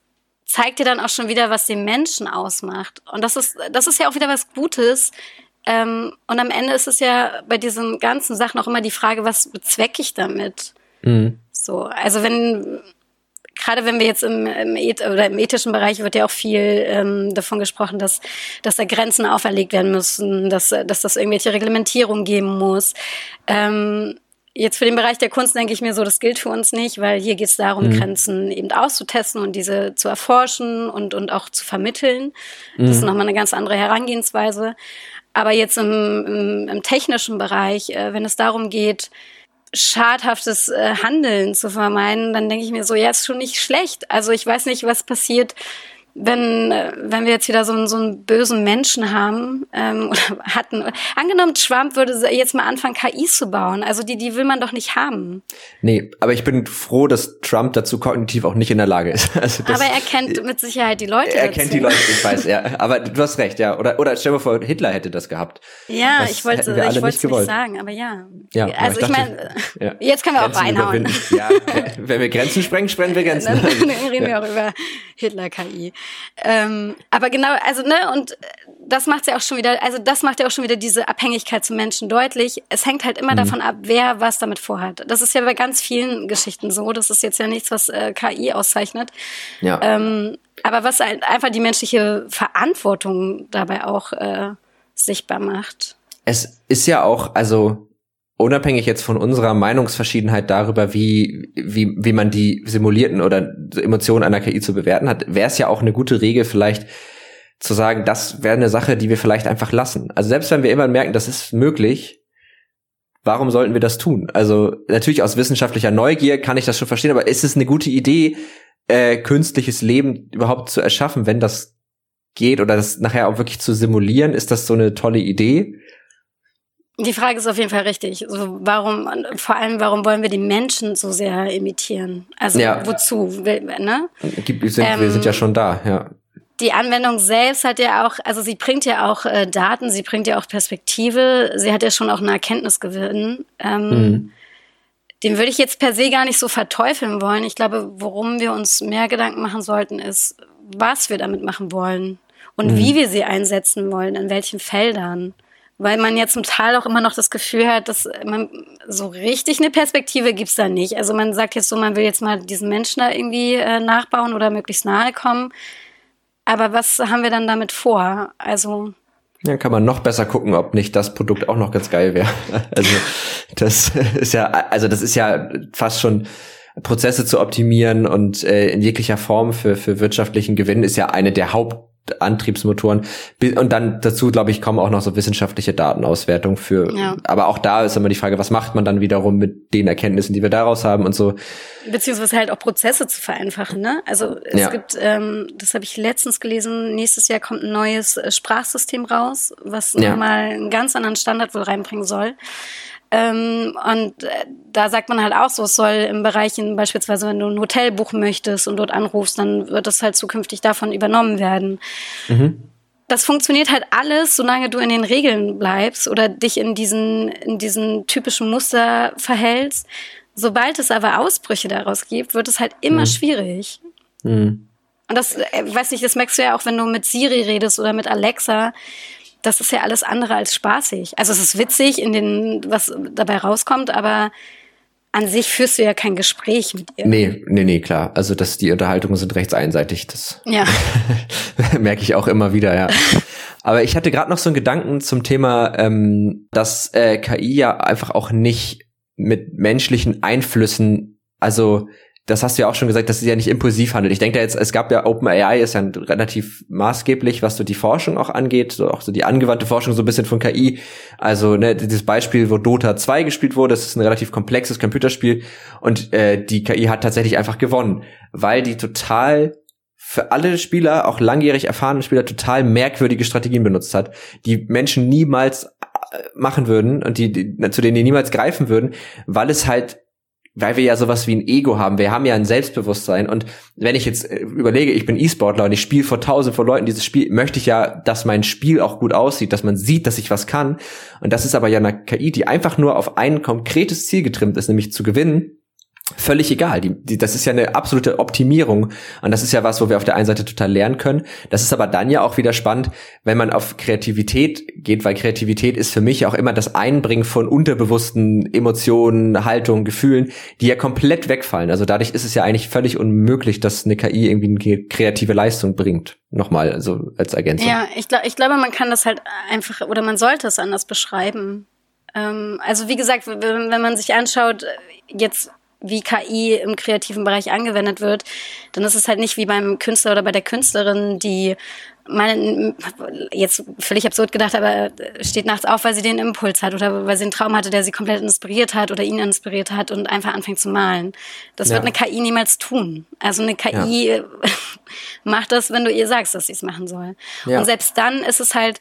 zeigt dir dann auch schon wieder, was den Menschen ausmacht. Und das ist, das ist ja auch wieder was Gutes. Ähm, und am Ende ist es ja bei diesen ganzen Sachen auch immer die Frage, was bezwecke ich damit? Mhm. So, also wenn gerade wenn wir jetzt im, im, oder im ethischen Bereich wird ja auch viel ähm, davon gesprochen, dass, dass da Grenzen auferlegt werden müssen, dass, dass das irgendwelche Reglementierungen geben muss. Ähm, Jetzt für den Bereich der Kunst denke ich mir so, das gilt für uns nicht, weil hier geht es darum, mhm. Grenzen eben auszutesten und diese zu erforschen und, und auch zu vermitteln. Das ist mhm. nochmal eine ganz andere Herangehensweise. Aber jetzt im, im, im technischen Bereich, äh, wenn es darum geht, schadhaftes äh, Handeln zu vermeiden, dann denke ich mir so, ja, ist schon nicht schlecht. Also ich weiß nicht, was passiert, wenn, wenn wir jetzt wieder so einen, so einen bösen Menschen haben ähm, oder hatten. Angenommen, Trump würde jetzt mal anfangen, KIs zu bauen. Also die, die will man doch nicht haben.
Nee, aber ich bin froh, dass Trump dazu kognitiv auch nicht in der Lage ist.
Also das, aber er kennt mit Sicherheit die Leute.
Er dazu. kennt die Leute, ich weiß, ja. Aber du hast recht, ja. Oder, oder stell dir vor, Hitler hätte das gehabt.
Ja, das ich wollte ich wollte es nicht sagen, aber ja. ja also ich, ich meine, ja. jetzt können wir Grenzen auch reinhauen.
Ja, wenn wir Grenzen sprengen, sprengen wir Grenzen.
dann, dann reden wir auch über Hitler-KI. Ähm, aber genau, also, ne, und das macht ja auch schon wieder, also das macht ja auch schon wieder diese Abhängigkeit zum Menschen deutlich. Es hängt halt immer mhm. davon ab, wer was damit vorhat. Das ist ja bei ganz vielen Geschichten so. Das ist jetzt ja nichts, was äh, KI auszeichnet. Ja. Ähm, aber was halt einfach die menschliche Verantwortung dabei auch äh, sichtbar macht.
Es ist ja auch, also unabhängig jetzt von unserer Meinungsverschiedenheit darüber, wie, wie, wie man die simulierten oder Emotionen einer KI zu bewerten hat, wäre es ja auch eine gute Regel vielleicht zu sagen, das wäre eine Sache, die wir vielleicht einfach lassen. Also selbst wenn wir immer merken, das ist möglich, warum sollten wir das tun? Also natürlich aus wissenschaftlicher Neugier kann ich das schon verstehen, aber ist es eine gute Idee, äh, künstliches Leben überhaupt zu erschaffen, wenn das geht oder das nachher auch wirklich zu simulieren? Ist das so eine tolle Idee?
Die Frage ist auf jeden Fall richtig. Also warum, vor allem, warum wollen wir die Menschen so sehr imitieren? Also ja. wozu? Ne?
Wir sind, ähm, wir sind ja schon da, ja.
Die Anwendung selbst hat ja auch, also sie bringt ja auch äh, Daten, sie bringt ja auch Perspektive, sie hat ja schon auch eine Erkenntnisgewinn. Ähm, mhm. Den würde ich jetzt per se gar nicht so verteufeln wollen. Ich glaube, worum wir uns mehr Gedanken machen sollten, ist, was wir damit machen wollen und mhm. wie wir sie einsetzen wollen, in welchen Feldern weil man ja zum Teil auch immer noch das Gefühl hat, dass man so richtig eine Perspektive gibt's da nicht. Also man sagt jetzt so, man will jetzt mal diesen Menschen da irgendwie äh, nachbauen oder möglichst nahe kommen. Aber was haben wir dann damit vor? Also
ja, kann man noch besser gucken, ob nicht das Produkt auch noch ganz geil wäre. Also das ist ja, also das ist ja fast schon Prozesse zu optimieren und äh, in jeglicher Form für für wirtschaftlichen Gewinn ist ja eine der Haupt Antriebsmotoren. Und dann dazu, glaube ich, kommen auch noch so wissenschaftliche Datenauswertungen für. Ja. Aber auch da ist immer die Frage, was macht man dann wiederum mit den Erkenntnissen, die wir daraus haben und so.
Beziehungsweise halt auch Prozesse zu vereinfachen, ne? Also es ja. gibt, ähm, das habe ich letztens gelesen, nächstes Jahr kommt ein neues äh, Sprachsystem raus, was ja. nochmal einen ganz anderen Standard wohl reinbringen soll. Ähm, und äh, da sagt man halt auch so, es soll im Bereich, in, beispielsweise wenn du ein Hotel buchen möchtest und dort anrufst, dann wird das halt zukünftig davon übernommen werden. Mhm. Das funktioniert halt alles, solange du in den Regeln bleibst oder dich in diesen, in diesen typischen Muster verhältst. Sobald es aber Ausbrüche daraus gibt, wird es halt immer mhm. schwierig. Mhm. Und das, äh, weiß nicht, das merkst du ja auch, wenn du mit Siri redest oder mit Alexa das ist ja alles andere als spaßig. Also es ist witzig in den, was dabei rauskommt, aber an sich führst du ja kein Gespräch mit ihr.
Nee, nee, nee, klar. Also dass die Unterhaltungen sind rechts einseitig. Das ja. merke ich auch immer wieder, ja. Aber ich hatte gerade noch so einen Gedanken zum Thema, ähm, dass äh, KI ja einfach auch nicht mit menschlichen Einflüssen, also das hast du ja auch schon gesagt, dass es ja nicht impulsiv handelt. Ich denke da jetzt, es gab ja OpenAI ist ja relativ maßgeblich, was so die Forschung auch angeht, so auch so die angewandte Forschung so ein bisschen von KI. Also ne, dieses Beispiel, wo Dota 2 gespielt wurde, das ist ein relativ komplexes Computerspiel und äh, die KI hat tatsächlich einfach gewonnen, weil die total für alle Spieler, auch langjährig erfahrene Spieler, total merkwürdige Strategien benutzt hat, die Menschen niemals äh, machen würden und die, die zu denen die niemals greifen würden, weil es halt weil wir ja sowas wie ein Ego haben. Wir haben ja ein Selbstbewusstsein. Und wenn ich jetzt äh, überlege, ich bin E-Sportler und ich spiele vor tausend von Leuten dieses Spiel, möchte ich ja, dass mein Spiel auch gut aussieht, dass man sieht, dass ich was kann. Und das ist aber ja eine KI, die einfach nur auf ein konkretes Ziel getrimmt ist, nämlich zu gewinnen völlig egal. Die, die, das ist ja eine absolute Optimierung. Und das ist ja was, wo wir auf der einen Seite total lernen können. Das ist aber dann ja auch wieder spannend, wenn man auf Kreativität geht, weil Kreativität ist für mich auch immer das Einbringen von unterbewussten Emotionen, Haltungen, Gefühlen, die ja komplett wegfallen. Also dadurch ist es ja eigentlich völlig unmöglich, dass eine KI irgendwie eine kreative Leistung bringt. Nochmal, also als Ergänzung.
Ja, ich, glaube, ich glaube, man kann das halt einfach, oder man sollte es anders beschreiben. Ähm, also wie gesagt, wenn, wenn man sich anschaut, jetzt wie KI im kreativen Bereich angewendet wird, dann ist es halt nicht wie beim Künstler oder bei der Künstlerin, die meine, jetzt völlig absurd gedacht, aber steht nachts auf, weil sie den Impuls hat oder weil sie einen Traum hatte, der sie komplett inspiriert hat oder ihn inspiriert hat und einfach anfängt zu malen. Das ja. wird eine KI niemals tun. Also eine KI ja. macht das, wenn du ihr sagst, dass sie es machen soll. Ja. Und selbst dann ist es halt,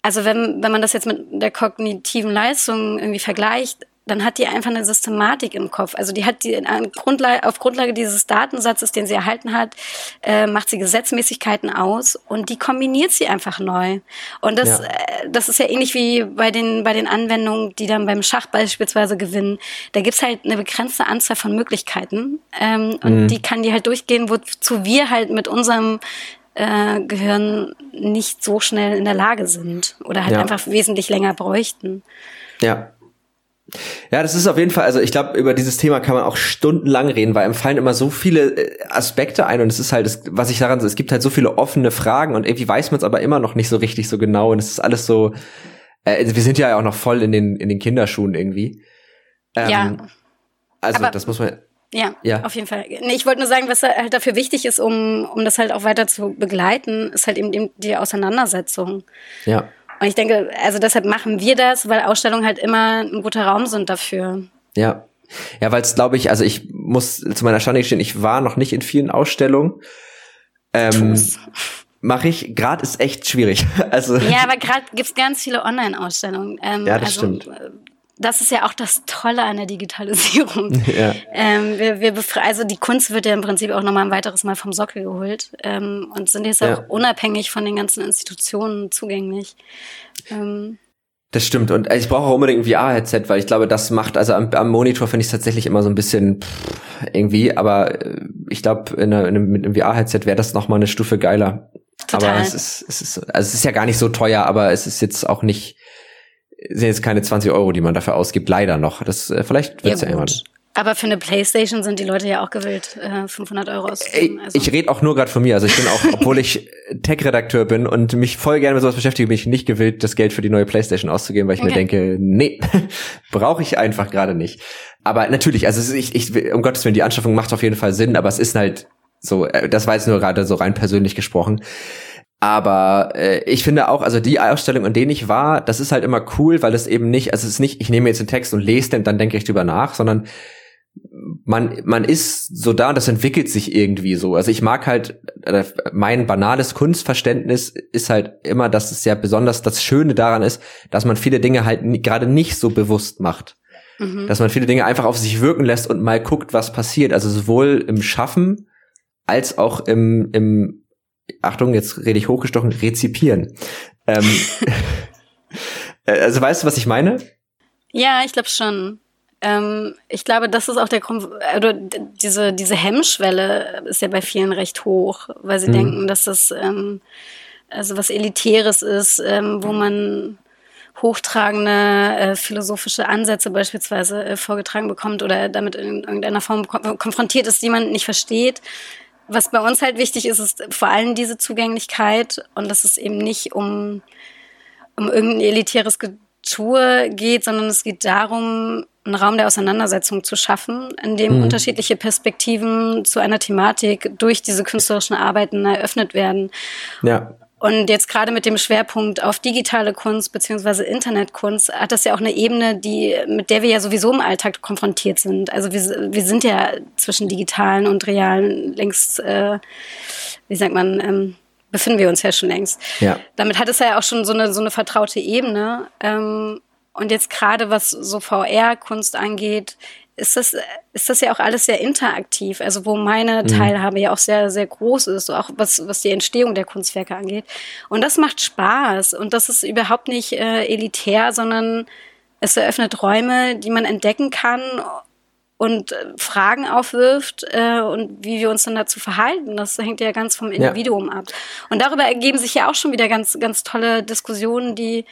also wenn, wenn man das jetzt mit der kognitiven Leistung irgendwie vergleicht, dann hat die einfach eine Systematik im Kopf. Also die hat die Grundlage, auf Grundlage dieses Datensatzes, den sie erhalten hat, äh, macht sie Gesetzmäßigkeiten aus und die kombiniert sie einfach neu. Und das, ja. äh, das ist ja ähnlich wie bei den, bei den Anwendungen, die dann beim Schach beispielsweise gewinnen. Da gibt's halt eine begrenzte Anzahl von Möglichkeiten ähm, und mhm. die kann die halt durchgehen, wozu wir halt mit unserem äh, Gehirn nicht so schnell in der Lage sind oder halt ja. einfach wesentlich länger bräuchten.
Ja, ja, das ist auf jeden Fall, also ich glaube, über dieses Thema kann man auch stundenlang reden, weil einem fallen immer so viele äh, Aspekte ein und es ist halt, was ich daran, es gibt halt so viele offene Fragen und irgendwie weiß man es aber immer noch nicht so richtig so genau und es ist alles so, Äh, wir sind ja auch noch voll in den, in den Kinderschuhen irgendwie.
Ähm, ja.
Also, Aber das muss man.
Ja, ja, auf jeden Fall. Nee, ich wollte nur sagen, was halt dafür wichtig ist, um, um das halt auch weiter zu begleiten, ist halt eben die Auseinandersetzung.
Ja.
Und ich denke, also deshalb machen wir das, weil Ausstellungen halt immer ein guter Raum sind dafür.
Ja. Ja, weil es, glaube ich, also ich muss zu meiner Schande gestehen, ich war noch nicht in vielen Ausstellungen. Ähm, Mache ich. Gerade ist echt schwierig. Also
ja, aber gerade gibt's ganz viele Online-Ausstellungen.
Ähm, ja, das also, stimmt.
Das ist ja auch das Tolle an der Digitalisierung. Ja. Ähm, wir, wir also die Kunst wird ja im Prinzip auch nochmal ein weiteres Mal vom Sockel geholt ähm, und sind jetzt ja. auch unabhängig von den ganzen Institutionen zugänglich. Ähm,
das stimmt. Und ich brauche auch unbedingt ein VR-Headset, weil ich glaube, das macht, also am, am Monitor finde ich es tatsächlich immer so ein bisschen pff, irgendwie, aber äh, ich glaube, in, in, mit einem VR-Headset wäre das nochmal eine Stufe geiler. Total. Aber es ist, es ist, also es ist ja gar nicht so teuer, aber es ist jetzt auch nicht, sind jetzt keine 20 Euro, die man dafür ausgibt, leider noch. Das, äh, vielleicht wird's ja, ja irgendwann.
Aber für eine Playstation sind die Leute ja auch gewillt, 500 äh, Euro auszugeben.
Also. Ich rede auch nur gerade von mir. Also ich bin auch, obwohl ich Tech-Redakteur bin und mich voll gerne mit sowas beschäftige, bin ich nicht gewillt, das Geld für die neue Playstation auszugeben, weil ich okay. mir denke, nee, brauche ich einfach gerade nicht. Aber natürlich, also ich, ich, um Gottes Willen, die Anschaffung macht auf jeden Fall Sinn, aber es ist halt so, äh, das war jetzt nur gerade so rein persönlich gesprochen. Aber äh, ich finde auch, also die Ausstellung, an denen ich war, das ist halt immer cool, weil es eben nicht, also es ist nicht, ich nehme jetzt den Text und lese den, dann denke ich drüber nach, sondern man, man ist so da und das entwickelt sich irgendwie so. Also ich mag halt, äh, mein banales Kunstverständnis ist halt immer, dass es ja besonders das Schöne daran ist, dass man viele Dinge halt gerade nicht so bewusst macht. Mhm. Dass man viele Dinge einfach auf sich wirken lässt und mal guckt, was passiert. Also sowohl im Schaffen als auch im, im Achtung, jetzt rede ich hochgestochen, rezipieren. Ähm, also weißt du, was ich meine?
Ja, ich glaube schon. Ähm, ich glaube, das ist auch der Grund, oder diese, diese Hemmschwelle ist ja bei vielen recht hoch, weil sie mhm. denken, dass das ähm, also was Elitäres ist, ähm, wo man hochtragende äh, philosophische Ansätze beispielsweise äh, vorgetragen bekommt oder damit in irgendeiner Form konfrontiert ist, die man nicht versteht. Was bei uns halt wichtig ist, ist vor allem diese Zugänglichkeit und dass es eben nicht um, um irgendein elitäres Getue geht, sondern es geht darum, einen Raum der Auseinandersetzung zu schaffen, in dem mhm. unterschiedliche Perspektiven zu einer Thematik durch diese künstlerischen Arbeiten eröffnet werden.
Ja.
Und jetzt gerade mit dem Schwerpunkt auf digitale Kunst beziehungsweise Internetkunst hat das ja auch eine Ebene, die, mit der wir ja sowieso im Alltag konfrontiert sind. Also wir, wir sind ja zwischen digitalen und realen längst, äh, wie sagt man, ähm, befinden wir uns ja schon längst.
Ja.
Damit hat es ja auch schon so eine, so eine vertraute Ebene. Ähm, und jetzt gerade was so VR-Kunst angeht, ist das, ist das ja auch alles sehr interaktiv, also wo meine mhm. Teilhabe ja auch sehr, sehr groß ist, auch was, was die Entstehung der Kunstwerke angeht. Und das macht Spaß und das ist überhaupt nicht äh, elitär, sondern es eröffnet Räume, die man entdecken kann und äh, Fragen aufwirft äh, und wie wir uns dann dazu verhalten. Das hängt ja ganz vom Individuum ja. ab. Und darüber ergeben sich ja auch schon wieder ganz, ganz tolle Diskussionen, die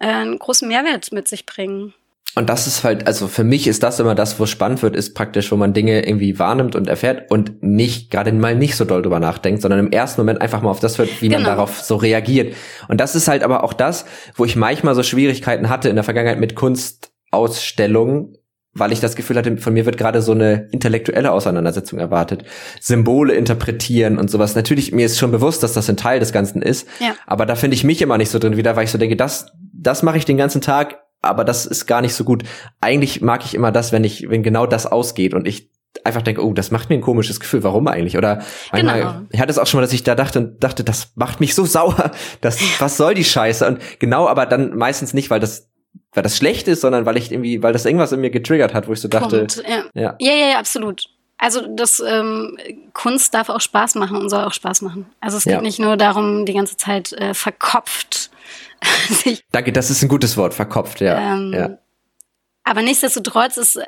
äh, einen großen Mehrwert mit sich bringen.
Und das ist halt, also für mich ist das immer das, wo spannend wird, ist praktisch, wo man Dinge irgendwie wahrnimmt und erfährt und nicht, gerade mal nicht so doll drüber nachdenkt, sondern im ersten Moment einfach mal auf das hört, wie genau. man darauf so reagiert. Und das ist halt aber auch das, wo ich manchmal so Schwierigkeiten hatte in der Vergangenheit mit Kunstausstellungen, weil ich das Gefühl hatte, von mir wird gerade so eine intellektuelle Auseinandersetzung erwartet. Symbole interpretieren und sowas. Natürlich, mir ist schon bewusst, dass das ein Teil des Ganzen ist.
Ja.
Aber da finde ich mich immer nicht so drin wieder, weil ich so denke, das, das mache ich den ganzen Tag aber das ist gar nicht so gut. Eigentlich mag ich immer das, wenn ich, wenn genau das ausgeht und ich einfach denke, oh, das macht mir ein komisches Gefühl. Warum eigentlich? Oder manchmal, genau. ich hatte es auch schon mal, dass ich da dachte und dachte, das macht mich so sauer. Das, was soll die Scheiße? Und genau, aber dann meistens nicht, weil das weil das schlecht ist, sondern weil ich irgendwie, weil das irgendwas in mir getriggert hat, wo ich so dachte. Punkt,
ja. Ja. ja, ja, ja, absolut. Also das ähm, Kunst darf auch Spaß machen und soll auch Spaß machen. Also es geht ja. nicht nur darum, die ganze Zeit äh, verkopft.
Danke, das ist ein gutes Wort, verkopft, ja. Ähm, ja.
Aber nichtsdestotrotz ist, äh,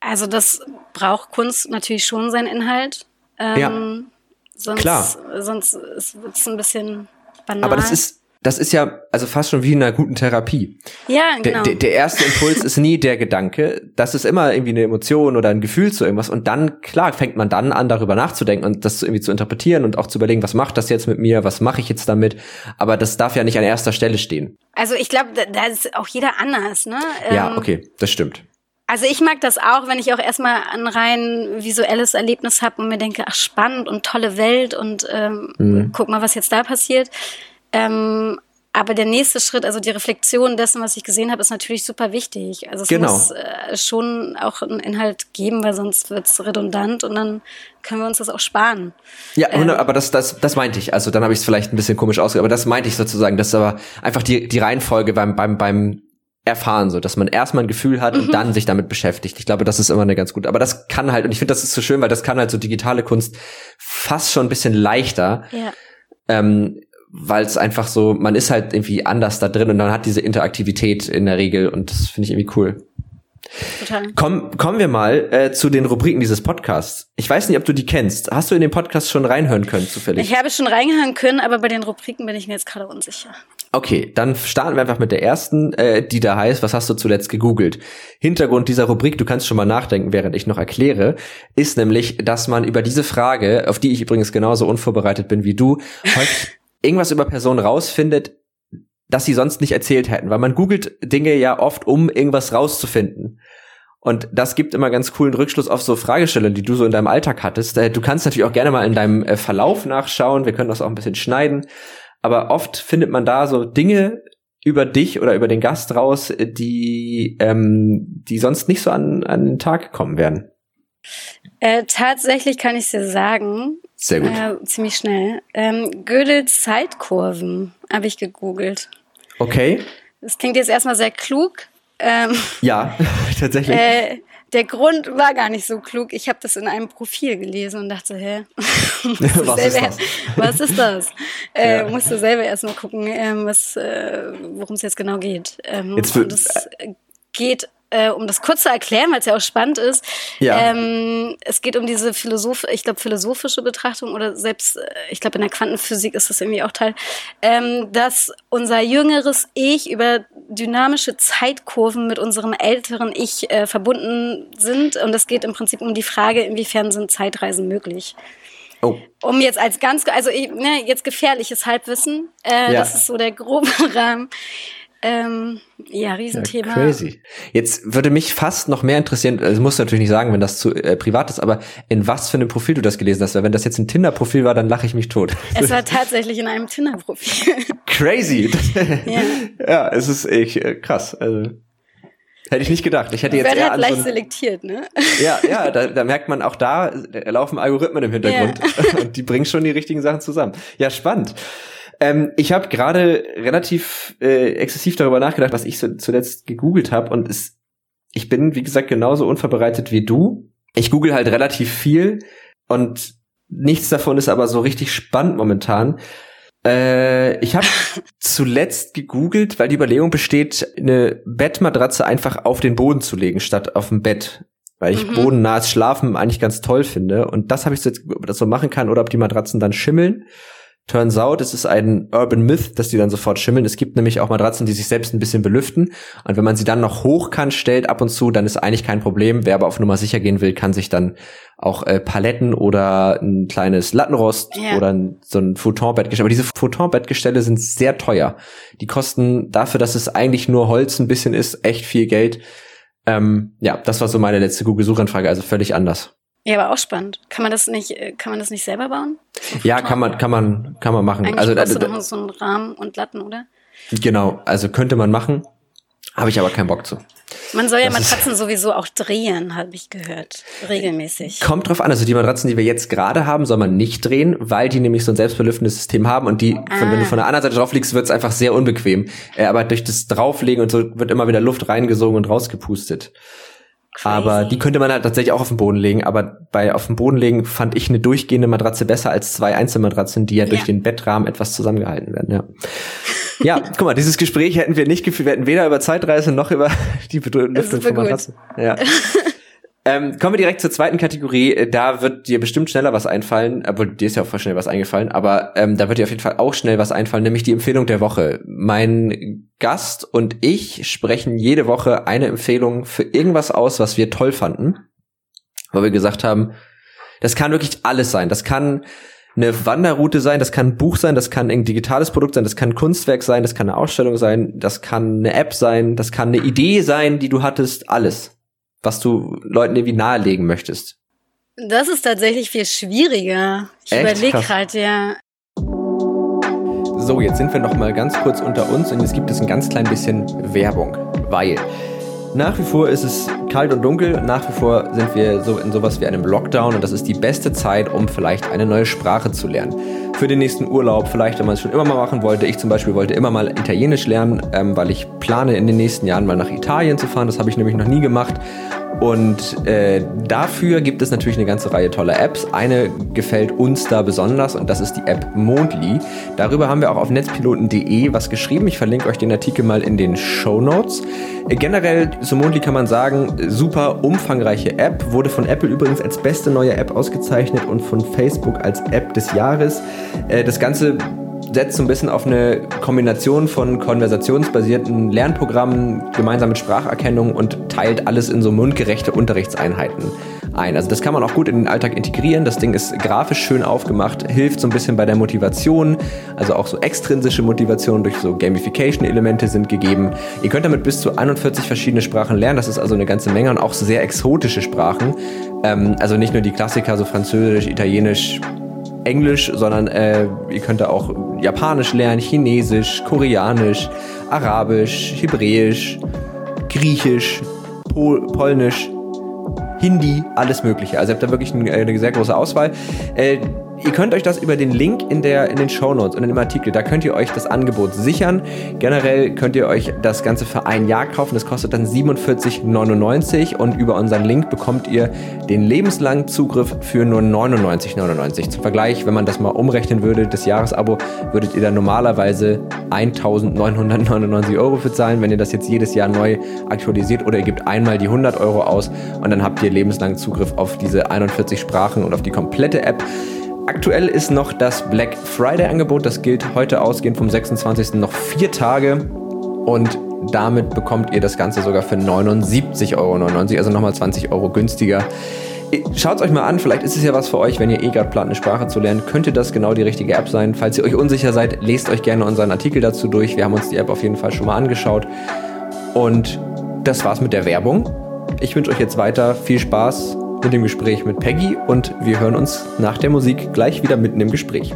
also das braucht Kunst natürlich schon seinen Inhalt. Ähm,
ja.
Sonst,
Klar.
sonst wird es ein bisschen banal.
Aber das ist, das ist ja also fast schon wie in einer guten Therapie.
Ja, genau.
Der, der, erste Impuls ist nie der Gedanke, das ist immer irgendwie eine Emotion oder ein Gefühl zu irgendwas und dann, klar, fängt man dann an, darüber nachzudenken und das irgendwie zu interpretieren und auch zu überlegen, was macht das jetzt mit mir, was mache ich jetzt damit, aber das darf ja nicht an erster Stelle stehen.
Also ich glaube, da ist auch jeder anders, ne?
Ja, ähm, okay, das stimmt.
Also ich mag das auch, wenn ich auch erstmal ein rein visuelles Erlebnis habe und mir denke, ach spannend und tolle Welt und ähm, mhm. guck mal, was jetzt da passiert. Ähm, aber der nächste Schritt, also die Reflexion dessen, was ich gesehen habe, ist natürlich super wichtig. Also es genau. muss äh, schon auch einen Inhalt geben, weil sonst wird es redundant und dann können wir uns das auch sparen.
Ja, ähm, aber das, das, das meinte ich. Also dann habe ich es vielleicht ein bisschen komisch ausgedrückt, aber das meinte ich sozusagen. Das ist aber einfach die, die Reihenfolge beim, beim, beim erfahren, so dass man erstmal ein Gefühl hat und mhm. dann sich damit beschäftigt. Ich glaube, das ist immer eine ganz gut. Aber das kann halt, und ich finde, das ist so schön, weil das kann halt so digitale Kunst fast schon ein bisschen leichter. Ja. Ähm, weil es einfach so, man ist halt irgendwie anders da drin und dann hat diese Interaktivität in der Regel und das finde ich irgendwie cool. Total. Komm, kommen wir mal äh, zu den Rubriken dieses Podcasts. Ich weiß nicht, ob du die kennst. Hast du in den Podcast schon reinhören können, zufällig?
Ich habe schon reinhören können, aber bei den Rubriken bin ich mir jetzt gerade unsicher.
Okay, dann starten wir einfach mit der ersten, äh, die da heißt, was hast du zuletzt gegoogelt? Hintergrund dieser Rubrik, du kannst schon mal nachdenken, während ich noch erkläre, ist nämlich, dass man über diese Frage, auf die ich übrigens genauso unvorbereitet bin wie du, häufig irgendwas über Personen rausfindet, das sie sonst nicht erzählt hätten, weil man googelt Dinge ja oft, um irgendwas rauszufinden. Und das gibt immer ganz coolen Rückschluss auf so Fragestellungen, die du so in deinem Alltag hattest. Äh, du kannst natürlich auch gerne mal in deinem äh, Verlauf nachschauen. Wir können das auch ein bisschen schneiden. Aber oft findet man da so Dinge über dich oder über den Gast raus, äh, die, ähm, die sonst nicht so an, an den Tag kommen werden.
Äh, tatsächlich kann ich dir sagen.
Sehr gut.
Äh, ziemlich schnell. Ähm, Gödels Zeitkurven habe ich gegoogelt.
Okay.
Das klingt jetzt erstmal sehr klug. Ähm,
ja, tatsächlich. Äh,
der Grund war gar nicht so klug. Ich habe das in einem Profil gelesen und dachte, hä,
was, ist das?
was ist das? Äh, ja. Musste selber erstmal gucken, ähm, was, äh, worum es jetzt genau geht. Ähm, jetzt und es geht äh, um das kurz zu erklären, weil es ja auch spannend ist. Ja. Ähm, es geht um diese Philosoph ich glaube, philosophische Betrachtung oder selbst, äh, ich glaube, in der Quantenphysik ist das irgendwie auch Teil, ähm, dass unser jüngeres Ich über dynamische Zeitkurven mit unserem älteren Ich äh, verbunden sind. Und es geht im Prinzip um die Frage, inwiefern sind Zeitreisen möglich. Oh. Um jetzt als ganz, also ne, jetzt gefährliches Halbwissen, äh, ja. das ist so der grobe Rahmen. Ähm, ja, Riesenthema. Ja,
crazy. Jetzt würde mich fast noch mehr interessieren, also musst du natürlich nicht sagen, wenn das zu äh, privat ist, aber in was für einem Profil du das gelesen hast. Weil wenn das jetzt ein Tinder-Profil war, dann lache ich mich tot.
Es war tatsächlich in einem Tinder-Profil.
Crazy. ja. ja, es ist echt äh, krass. Also, Hätte ich nicht gedacht. Ich hätte jetzt eher
halt leicht so selektiert, ne?
Ja, ja, da, da merkt man auch da, da laufen Algorithmen im Hintergrund ja. und die bringen schon die richtigen Sachen zusammen. Ja, spannend. Ähm, ich habe gerade relativ äh, exzessiv darüber nachgedacht, was ich so, zuletzt gegoogelt habe und es, ich bin, wie gesagt, genauso unvorbereitet wie du. Ich google halt relativ viel und nichts davon ist aber so richtig spannend momentan. Äh, ich habe zuletzt gegoogelt, weil die Überlegung besteht, eine Bettmatratze einfach auf den Boden zu legen statt auf dem Bett weil ich mhm. bodennahes Schlafen eigentlich ganz toll finde. Und das habe ich so jetzt, ob das so machen kann oder ob die Matratzen dann schimmeln. Turns out, es ist ein Urban Myth, dass die dann sofort schimmeln. Es gibt nämlich auch Matratzen, die sich selbst ein bisschen belüften. Und wenn man sie dann noch hochkant stellt ab und zu, dann ist eigentlich kein Problem. Wer aber auf Nummer sicher gehen will, kann sich dann auch äh, Paletten oder ein kleines Lattenrost yeah. oder ein, so ein Futonbettgestell. Aber diese Futonbettgestelle sind sehr teuer. Die kosten dafür, dass es eigentlich nur Holz ein bisschen ist, echt viel Geld. Ähm, ja, das war so meine letzte Google-Suchanfrage, also völlig anders.
Ja, aber auch spannend. Kann man das nicht, äh, kann man das nicht selber bauen?
Ja, kann man, kann man, kann man machen.
Eigentlich also da, da, so einen Rahmen und Latten, oder?
Genau, also könnte man machen, habe ich aber keinen Bock zu.
Man soll ja das Matratzen sowieso auch drehen, habe ich gehört, regelmäßig.
Kommt drauf an, also die Matratzen, die wir jetzt gerade haben, soll man nicht drehen, weil die nämlich so ein selbstbelüftendes System haben und die, ah. wenn du von der anderen Seite drauf liegst, wird es einfach sehr unbequem. Äh, aber durch das Drauflegen und so wird immer wieder Luft reingesogen und rausgepustet. Crazy. Aber die könnte man halt tatsächlich auch auf den Boden legen. Aber bei auf den Boden legen fand ich eine durchgehende Matratze besser als zwei Einzelmatratzen, die ja, ja. durch den Bettrahmen etwas zusammengehalten werden. Ja. ja, guck mal, dieses Gespräch hätten wir nicht geführt. Wir hätten weder über Zeitreise noch über die Bedürfnisse von Matratzen. Ja. Ähm, kommen wir direkt zur zweiten Kategorie. Da wird dir bestimmt schneller was einfallen, obwohl dir ist ja auch voll schnell was eingefallen, aber ähm, da wird dir auf jeden Fall auch schnell was einfallen, nämlich die Empfehlung der Woche. Mein Gast und ich sprechen jede Woche eine Empfehlung für irgendwas aus, was wir toll fanden, weil wir gesagt haben, das kann wirklich alles sein. Das kann eine Wanderroute sein, das kann ein Buch sein, das kann ein digitales Produkt sein, das kann ein Kunstwerk sein, das kann eine Ausstellung sein, das kann eine App sein, das kann eine Idee sein, die du hattest, alles was du Leuten irgendwie nahelegen möchtest?
Das ist tatsächlich viel schwieriger. Ich überlege gerade, ja.
So, jetzt sind wir noch mal ganz kurz unter uns und jetzt gibt es ein ganz klein bisschen Werbung, weil nach wie vor ist es kalt und dunkel, nach wie vor sind wir so in sowas wie einem Lockdown und das ist die beste Zeit, um vielleicht eine neue Sprache zu lernen. Für den nächsten Urlaub, vielleicht, wenn man es schon immer mal machen wollte. Ich zum Beispiel wollte immer mal Italienisch lernen, ähm, weil ich plane in den nächsten Jahren mal nach Italien zu fahren. Das habe ich nämlich noch nie gemacht. Und äh, dafür gibt es natürlich eine ganze Reihe toller Apps. Eine gefällt uns da besonders und das ist die App Mondly. Darüber haben wir auch auf netzpiloten.de was geschrieben. Ich verlinke euch den Artikel mal in den Show Notes. Äh, generell zu Mondly kann man sagen, super umfangreiche App. Wurde von Apple übrigens als beste neue App ausgezeichnet und von Facebook als App des Jahres. Äh, das Ganze setzt so ein bisschen auf eine Kombination von konversationsbasierten Lernprogrammen, gemeinsam mit Spracherkennung und teilt alles in so mundgerechte Unterrichtseinheiten ein. Also das kann man auch gut in den Alltag integrieren. Das Ding ist grafisch schön aufgemacht, hilft so ein bisschen bei der Motivation, also auch so extrinsische Motivation durch so Gamification-Elemente sind gegeben. Ihr könnt damit bis zu 41 verschiedene Sprachen lernen. Das ist also eine ganze Menge und auch sehr exotische Sprachen. Ähm, also nicht nur die Klassiker, so Französisch, Italienisch, Englisch, sondern äh, ihr könnt da auch Japanisch lernen, Chinesisch, Koreanisch, Arabisch, Hebräisch, Griechisch, Pol Polnisch, Hindi, alles Mögliche. Also ihr habt da wirklich eine, eine sehr große Auswahl. Äh, Ihr könnt euch das über den Link in, der, in den Show Notes und in dem Artikel, da könnt ihr euch das Angebot sichern. Generell könnt ihr euch das Ganze für ein Jahr kaufen. Das kostet dann 47,99 und über unseren Link bekommt ihr den lebenslangen Zugriff für nur 99,99. Zum Vergleich, wenn man das mal umrechnen würde, das Jahresabo, würdet ihr dann normalerweise 1.999 Euro für zahlen, wenn ihr das jetzt jedes Jahr neu aktualisiert oder ihr gebt einmal die 100 Euro aus und dann habt ihr lebenslangen Zugriff auf diese 41 Sprachen und auf die komplette App. Aktuell ist noch das Black Friday Angebot. Das gilt heute ausgehend vom 26. noch vier Tage. Und damit bekommt ihr das Ganze sogar für 79,99 Euro, also nochmal 20 Euro günstiger. Schaut es euch mal an, vielleicht ist es ja was für euch, wenn ihr eh gerade plant, eine Sprache zu lernen, könnte das genau die richtige App sein. Falls ihr euch unsicher seid, lest euch gerne unseren Artikel dazu durch. Wir haben uns die App auf jeden Fall schon mal angeschaut. Und das war's mit der Werbung. Ich wünsche euch jetzt weiter viel Spaß mit dem Gespräch mit Peggy und wir hören uns nach der Musik gleich wieder mitten im Gespräch.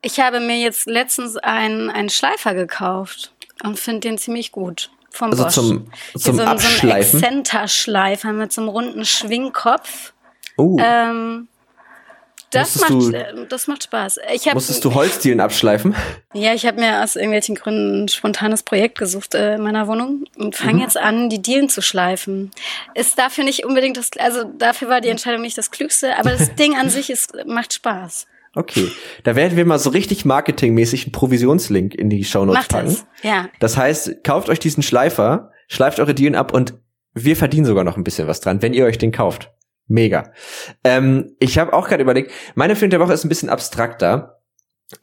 Ich habe mir jetzt letztens einen, einen Schleifer gekauft und finde den ziemlich gut.
Vom also Bosch. zum, zum so, Abschleifen?
So ein Exzenterschleifer mit so einem runden Schwingkopf. Oh. Ähm, das macht, du, äh, das macht Spaß.
Ich hab, musstest du Holzdielen abschleifen?
Ja, ich habe mir aus irgendwelchen Gründen ein spontanes Projekt gesucht äh, in meiner Wohnung und fange mhm. jetzt an, die Dielen zu schleifen. Ist dafür nicht unbedingt das, also dafür war die Entscheidung nicht das Klügste, aber das Ding an sich ist, macht Spaß.
Okay, da werden wir mal so richtig marketingmäßig einen Provisionslink in die Shownotes Macht packen. Das.
Ja.
Das heißt, kauft euch diesen Schleifer, schleift eure Dielen ab und wir verdienen sogar noch ein bisschen was dran, wenn ihr euch den kauft. Mega. Ähm, ich habe auch gerade überlegt, meine Film der Woche ist ein bisschen abstrakter.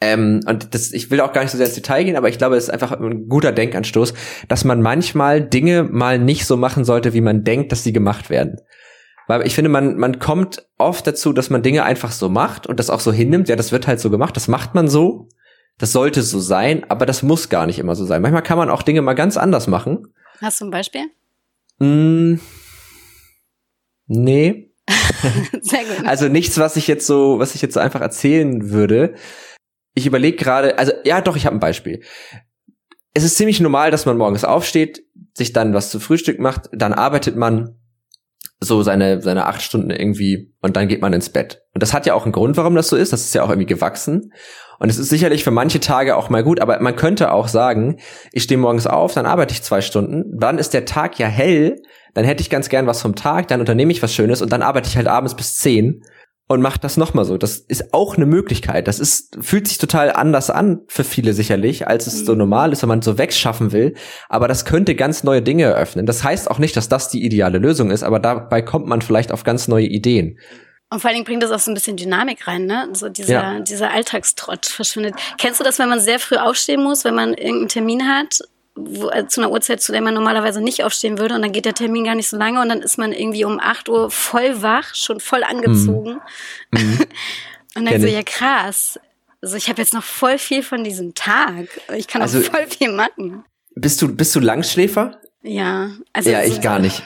Ähm, und das, ich will auch gar nicht so sehr ins Detail gehen, aber ich glaube, es ist einfach ein guter Denkanstoß, dass man manchmal Dinge mal nicht so machen sollte, wie man denkt, dass sie gemacht werden. Weil ich finde, man, man kommt oft dazu, dass man Dinge einfach so macht und das auch so hinnimmt. Ja, das wird halt so gemacht, das macht man so. Das sollte so sein, aber das muss gar nicht immer so sein. Manchmal kann man auch Dinge mal ganz anders machen.
Hast du ein Beispiel?
Mm, nee. Sehr gut. Also nichts, was ich jetzt so, was ich jetzt so einfach erzählen würde. Ich überlege gerade, also ja, doch, ich habe ein Beispiel. Es ist ziemlich normal, dass man morgens aufsteht, sich dann was zu Frühstück macht, dann arbeitet man so seine seine acht Stunden irgendwie und dann geht man ins Bett. Und das hat ja auch einen Grund, warum das so ist. Das ist ja auch irgendwie gewachsen. Und es ist sicherlich für manche Tage auch mal gut, aber man könnte auch sagen, ich stehe morgens auf, dann arbeite ich zwei Stunden, dann ist der Tag ja hell, dann hätte ich ganz gern was vom Tag, dann unternehme ich was Schönes und dann arbeite ich halt abends bis zehn und macht das nochmal so. Das ist auch eine Möglichkeit. Das ist, fühlt sich total anders an für viele sicherlich, als es so mhm. normal ist, wenn man so wegschaffen will. Aber das könnte ganz neue Dinge eröffnen. Das heißt auch nicht, dass das die ideale Lösung ist, aber dabei kommt man vielleicht auf ganz neue Ideen.
Und vor allen Dingen bringt das auch so ein bisschen Dynamik rein, ne? So dieser, ja. dieser Alltagstrott verschwindet. Kennst du das, wenn man sehr früh aufstehen muss, wenn man irgendeinen Termin hat wo, äh, zu einer Uhrzeit, zu der man normalerweise nicht aufstehen würde. Und dann geht der Termin gar nicht so lange und dann ist man irgendwie um 8 Uhr voll wach, schon voll angezogen. Mhm. mhm. und dann so, ja krass. Also ich habe jetzt noch voll viel von diesem Tag. Ich kann also, voll viel machen.
Bist du, bist du Langschläfer?
Ja.
Also ja, ich gar nicht.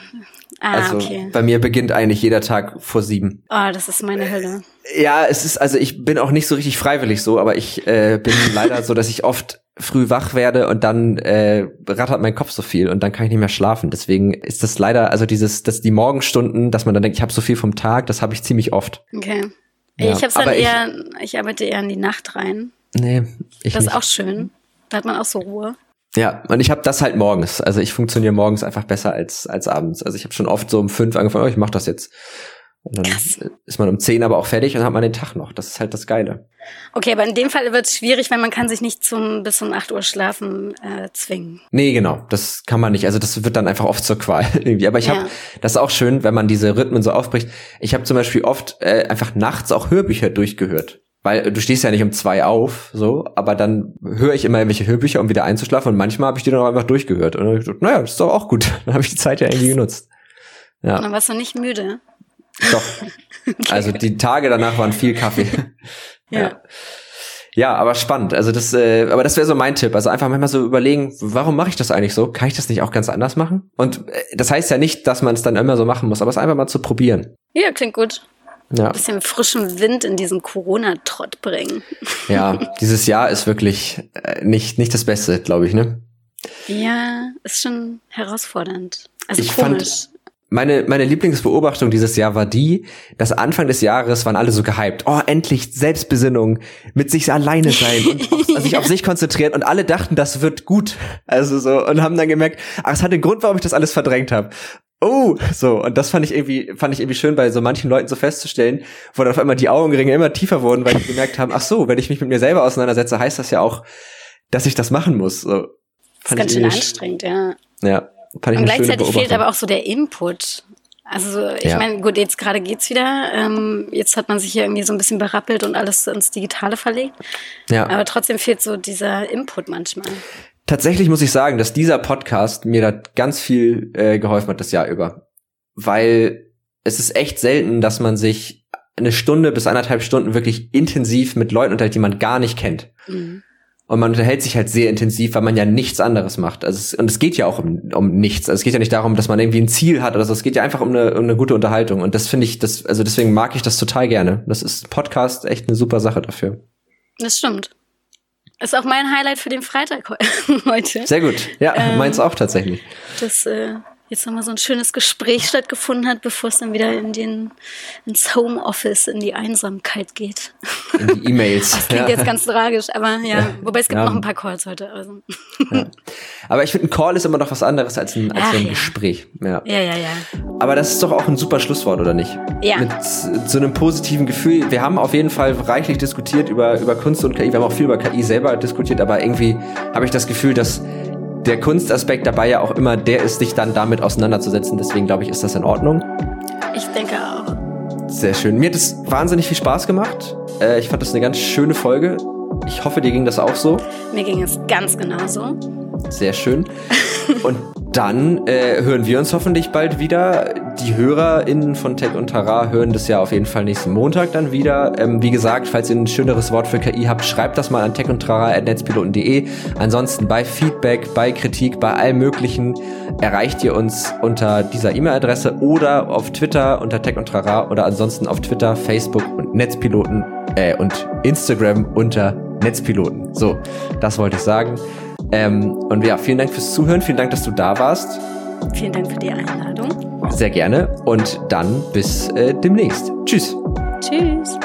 Ah, also okay. bei mir beginnt eigentlich jeder Tag vor sieben.
Oh, das ist meine Hölle.
Ja, es ist, also ich bin auch nicht so richtig freiwillig so, aber ich äh, bin leider so, dass ich oft früh wach werde und dann äh, rattert mein Kopf so viel und dann kann ich nicht mehr schlafen. Deswegen ist das leider, also dieses, dass die Morgenstunden, dass man dann denkt, ich habe so viel vom Tag, das habe ich ziemlich oft.
Okay. Ja, ich habe dann eher, ich, ich, arbeite eher in die Nacht rein.
Nee,
ich Das ist nicht. auch schön. Da hat man auch so Ruhe.
Ja, und ich habe das halt morgens. Also ich funktioniere morgens einfach besser als als abends. Also ich habe schon oft so um fünf angefangen, oh, ich mache das jetzt. Und dann Krass. ist man um zehn aber auch fertig und hat man den Tag noch. Das ist halt das Geile.
Okay, aber in dem Fall wird es schwierig, weil man kann sich nicht zum bis um acht Uhr schlafen äh, zwingen.
Nee, genau. Das kann man nicht. Also das wird dann einfach oft zur Qual irgendwie. Aber ich ja. habe, das ist auch schön, wenn man diese Rhythmen so aufbricht. Ich habe zum Beispiel oft äh, einfach nachts auch Hörbücher durchgehört. Weil du stehst ja nicht um zwei auf, so, aber dann höre ich immer irgendwelche Hörbücher, um wieder einzuschlafen und manchmal habe ich die dann auch einfach durchgehört. Und dann hab ich gedacht, naja, das ist doch auch gut. Dann habe ich die Zeit ja irgendwie genutzt.
Ja. Und dann warst du nicht müde.
Doch. okay. Also die Tage danach waren viel Kaffee. ja. ja. Ja, aber spannend. Also das, äh, aber das wäre so mein Tipp. Also einfach manchmal so überlegen, warum mache ich das eigentlich so? Kann ich das nicht auch ganz anders machen? Und äh, das heißt ja nicht, dass man es dann immer so machen muss, aber es einfach mal zu probieren.
Ja, klingt gut. Ja. Ein bisschen frischen Wind in diesen Corona-Trott bringen.
Ja, dieses Jahr ist wirklich äh, nicht, nicht das Beste, glaube ich, ne?
Ja, ist schon herausfordernd. Also ich komisch. Fand,
meine, meine Lieblingsbeobachtung dieses Jahr war die, dass Anfang des Jahres waren alle so gehypt. Oh, endlich Selbstbesinnung, mit sich alleine sein und auf, sich auf sich konzentrieren und alle dachten, das wird gut. Also so und haben dann gemerkt, ach, es hat den Grund, warum ich das alles verdrängt habe. Oh, so und das fand ich irgendwie fand ich irgendwie schön bei so manchen Leuten so festzustellen, wo dann auf einmal die Augenringe immer tiefer wurden, weil die gemerkt haben, ach so, wenn ich mich mit mir selber auseinandersetze, heißt das ja auch, dass ich das machen muss. So,
das ist ganz schön anstrengend, ja.
Ja.
Fand ich Und gleichzeitig fehlt aber auch so der Input. Also ich ja. meine, gut, jetzt gerade geht's wieder. Ähm, jetzt hat man sich hier irgendwie so ein bisschen berappelt und alles ins Digitale verlegt. Ja. Aber trotzdem fehlt so dieser Input manchmal.
Tatsächlich muss ich sagen, dass dieser Podcast mir da ganz viel äh, geholfen hat das Jahr über. Weil es ist echt selten, dass man sich eine Stunde bis anderthalb Stunden wirklich intensiv mit Leuten unterhält, die man gar nicht kennt. Mhm. Und man unterhält sich halt sehr intensiv, weil man ja nichts anderes macht. Also es, und es geht ja auch um, um nichts. Also es geht ja nicht darum, dass man irgendwie ein Ziel hat oder so. Es geht ja einfach um eine, um eine gute Unterhaltung. Und das finde ich, das, also deswegen mag ich das total gerne. Das ist Podcast echt eine super Sache dafür.
Das stimmt. Ist auch mein Highlight für den Freitag heute.
Sehr gut. Ja, ähm, meins auch tatsächlich.
Das äh, jetzt nochmal so ein schönes Gespräch stattgefunden hat, bevor es dann wieder in den, ins Homeoffice, in die Einsamkeit geht.
In die E-Mails.
Das klingt ja. jetzt ganz tragisch, aber ja, ja. wobei es gibt ja. noch ein paar Calls heute. Also.
Aber ich finde, ein Call ist immer noch was anderes als ein, als Ach, ein Gespräch.
Ja. ja, ja, ja.
Aber das ist doch auch ein super Schlusswort, oder nicht?
Ja.
Mit so einem positiven Gefühl. Wir haben auf jeden Fall reichlich diskutiert über, über Kunst und KI. Wir haben auch viel über KI selber diskutiert, aber irgendwie habe ich das Gefühl, dass der Kunstaspekt dabei ja auch immer der ist, sich dann damit auseinanderzusetzen. Deswegen glaube ich, ist das in Ordnung.
Ich denke auch.
Sehr schön. Mir hat es wahnsinnig viel Spaß gemacht. Äh, ich fand das eine ganz schöne Folge. Ich hoffe, dir ging das auch so.
Mir ging es ganz genauso.
Sehr schön. Und dann äh, hören wir uns hoffentlich bald wieder. Die HörerInnen von Tech und Tara hören das ja auf jeden Fall nächsten Montag dann wieder. Ähm, wie gesagt, falls ihr ein schöneres Wort für KI habt, schreibt das mal an techundtrara.netzpiloten.de. Ansonsten bei Feedback, bei Kritik, bei allem Möglichen erreicht ihr uns unter dieser E-Mail-Adresse oder auf Twitter unter Tech und Trara oder ansonsten auf Twitter, Facebook und Netzpiloten äh, und Instagram unter Netzpiloten. So, das wollte ich sagen. Ähm, und ja, vielen Dank fürs Zuhören, vielen Dank, dass du da warst.
Vielen Dank für die Einladung.
Sehr gerne und dann bis äh, demnächst. Tschüss.
Tschüss.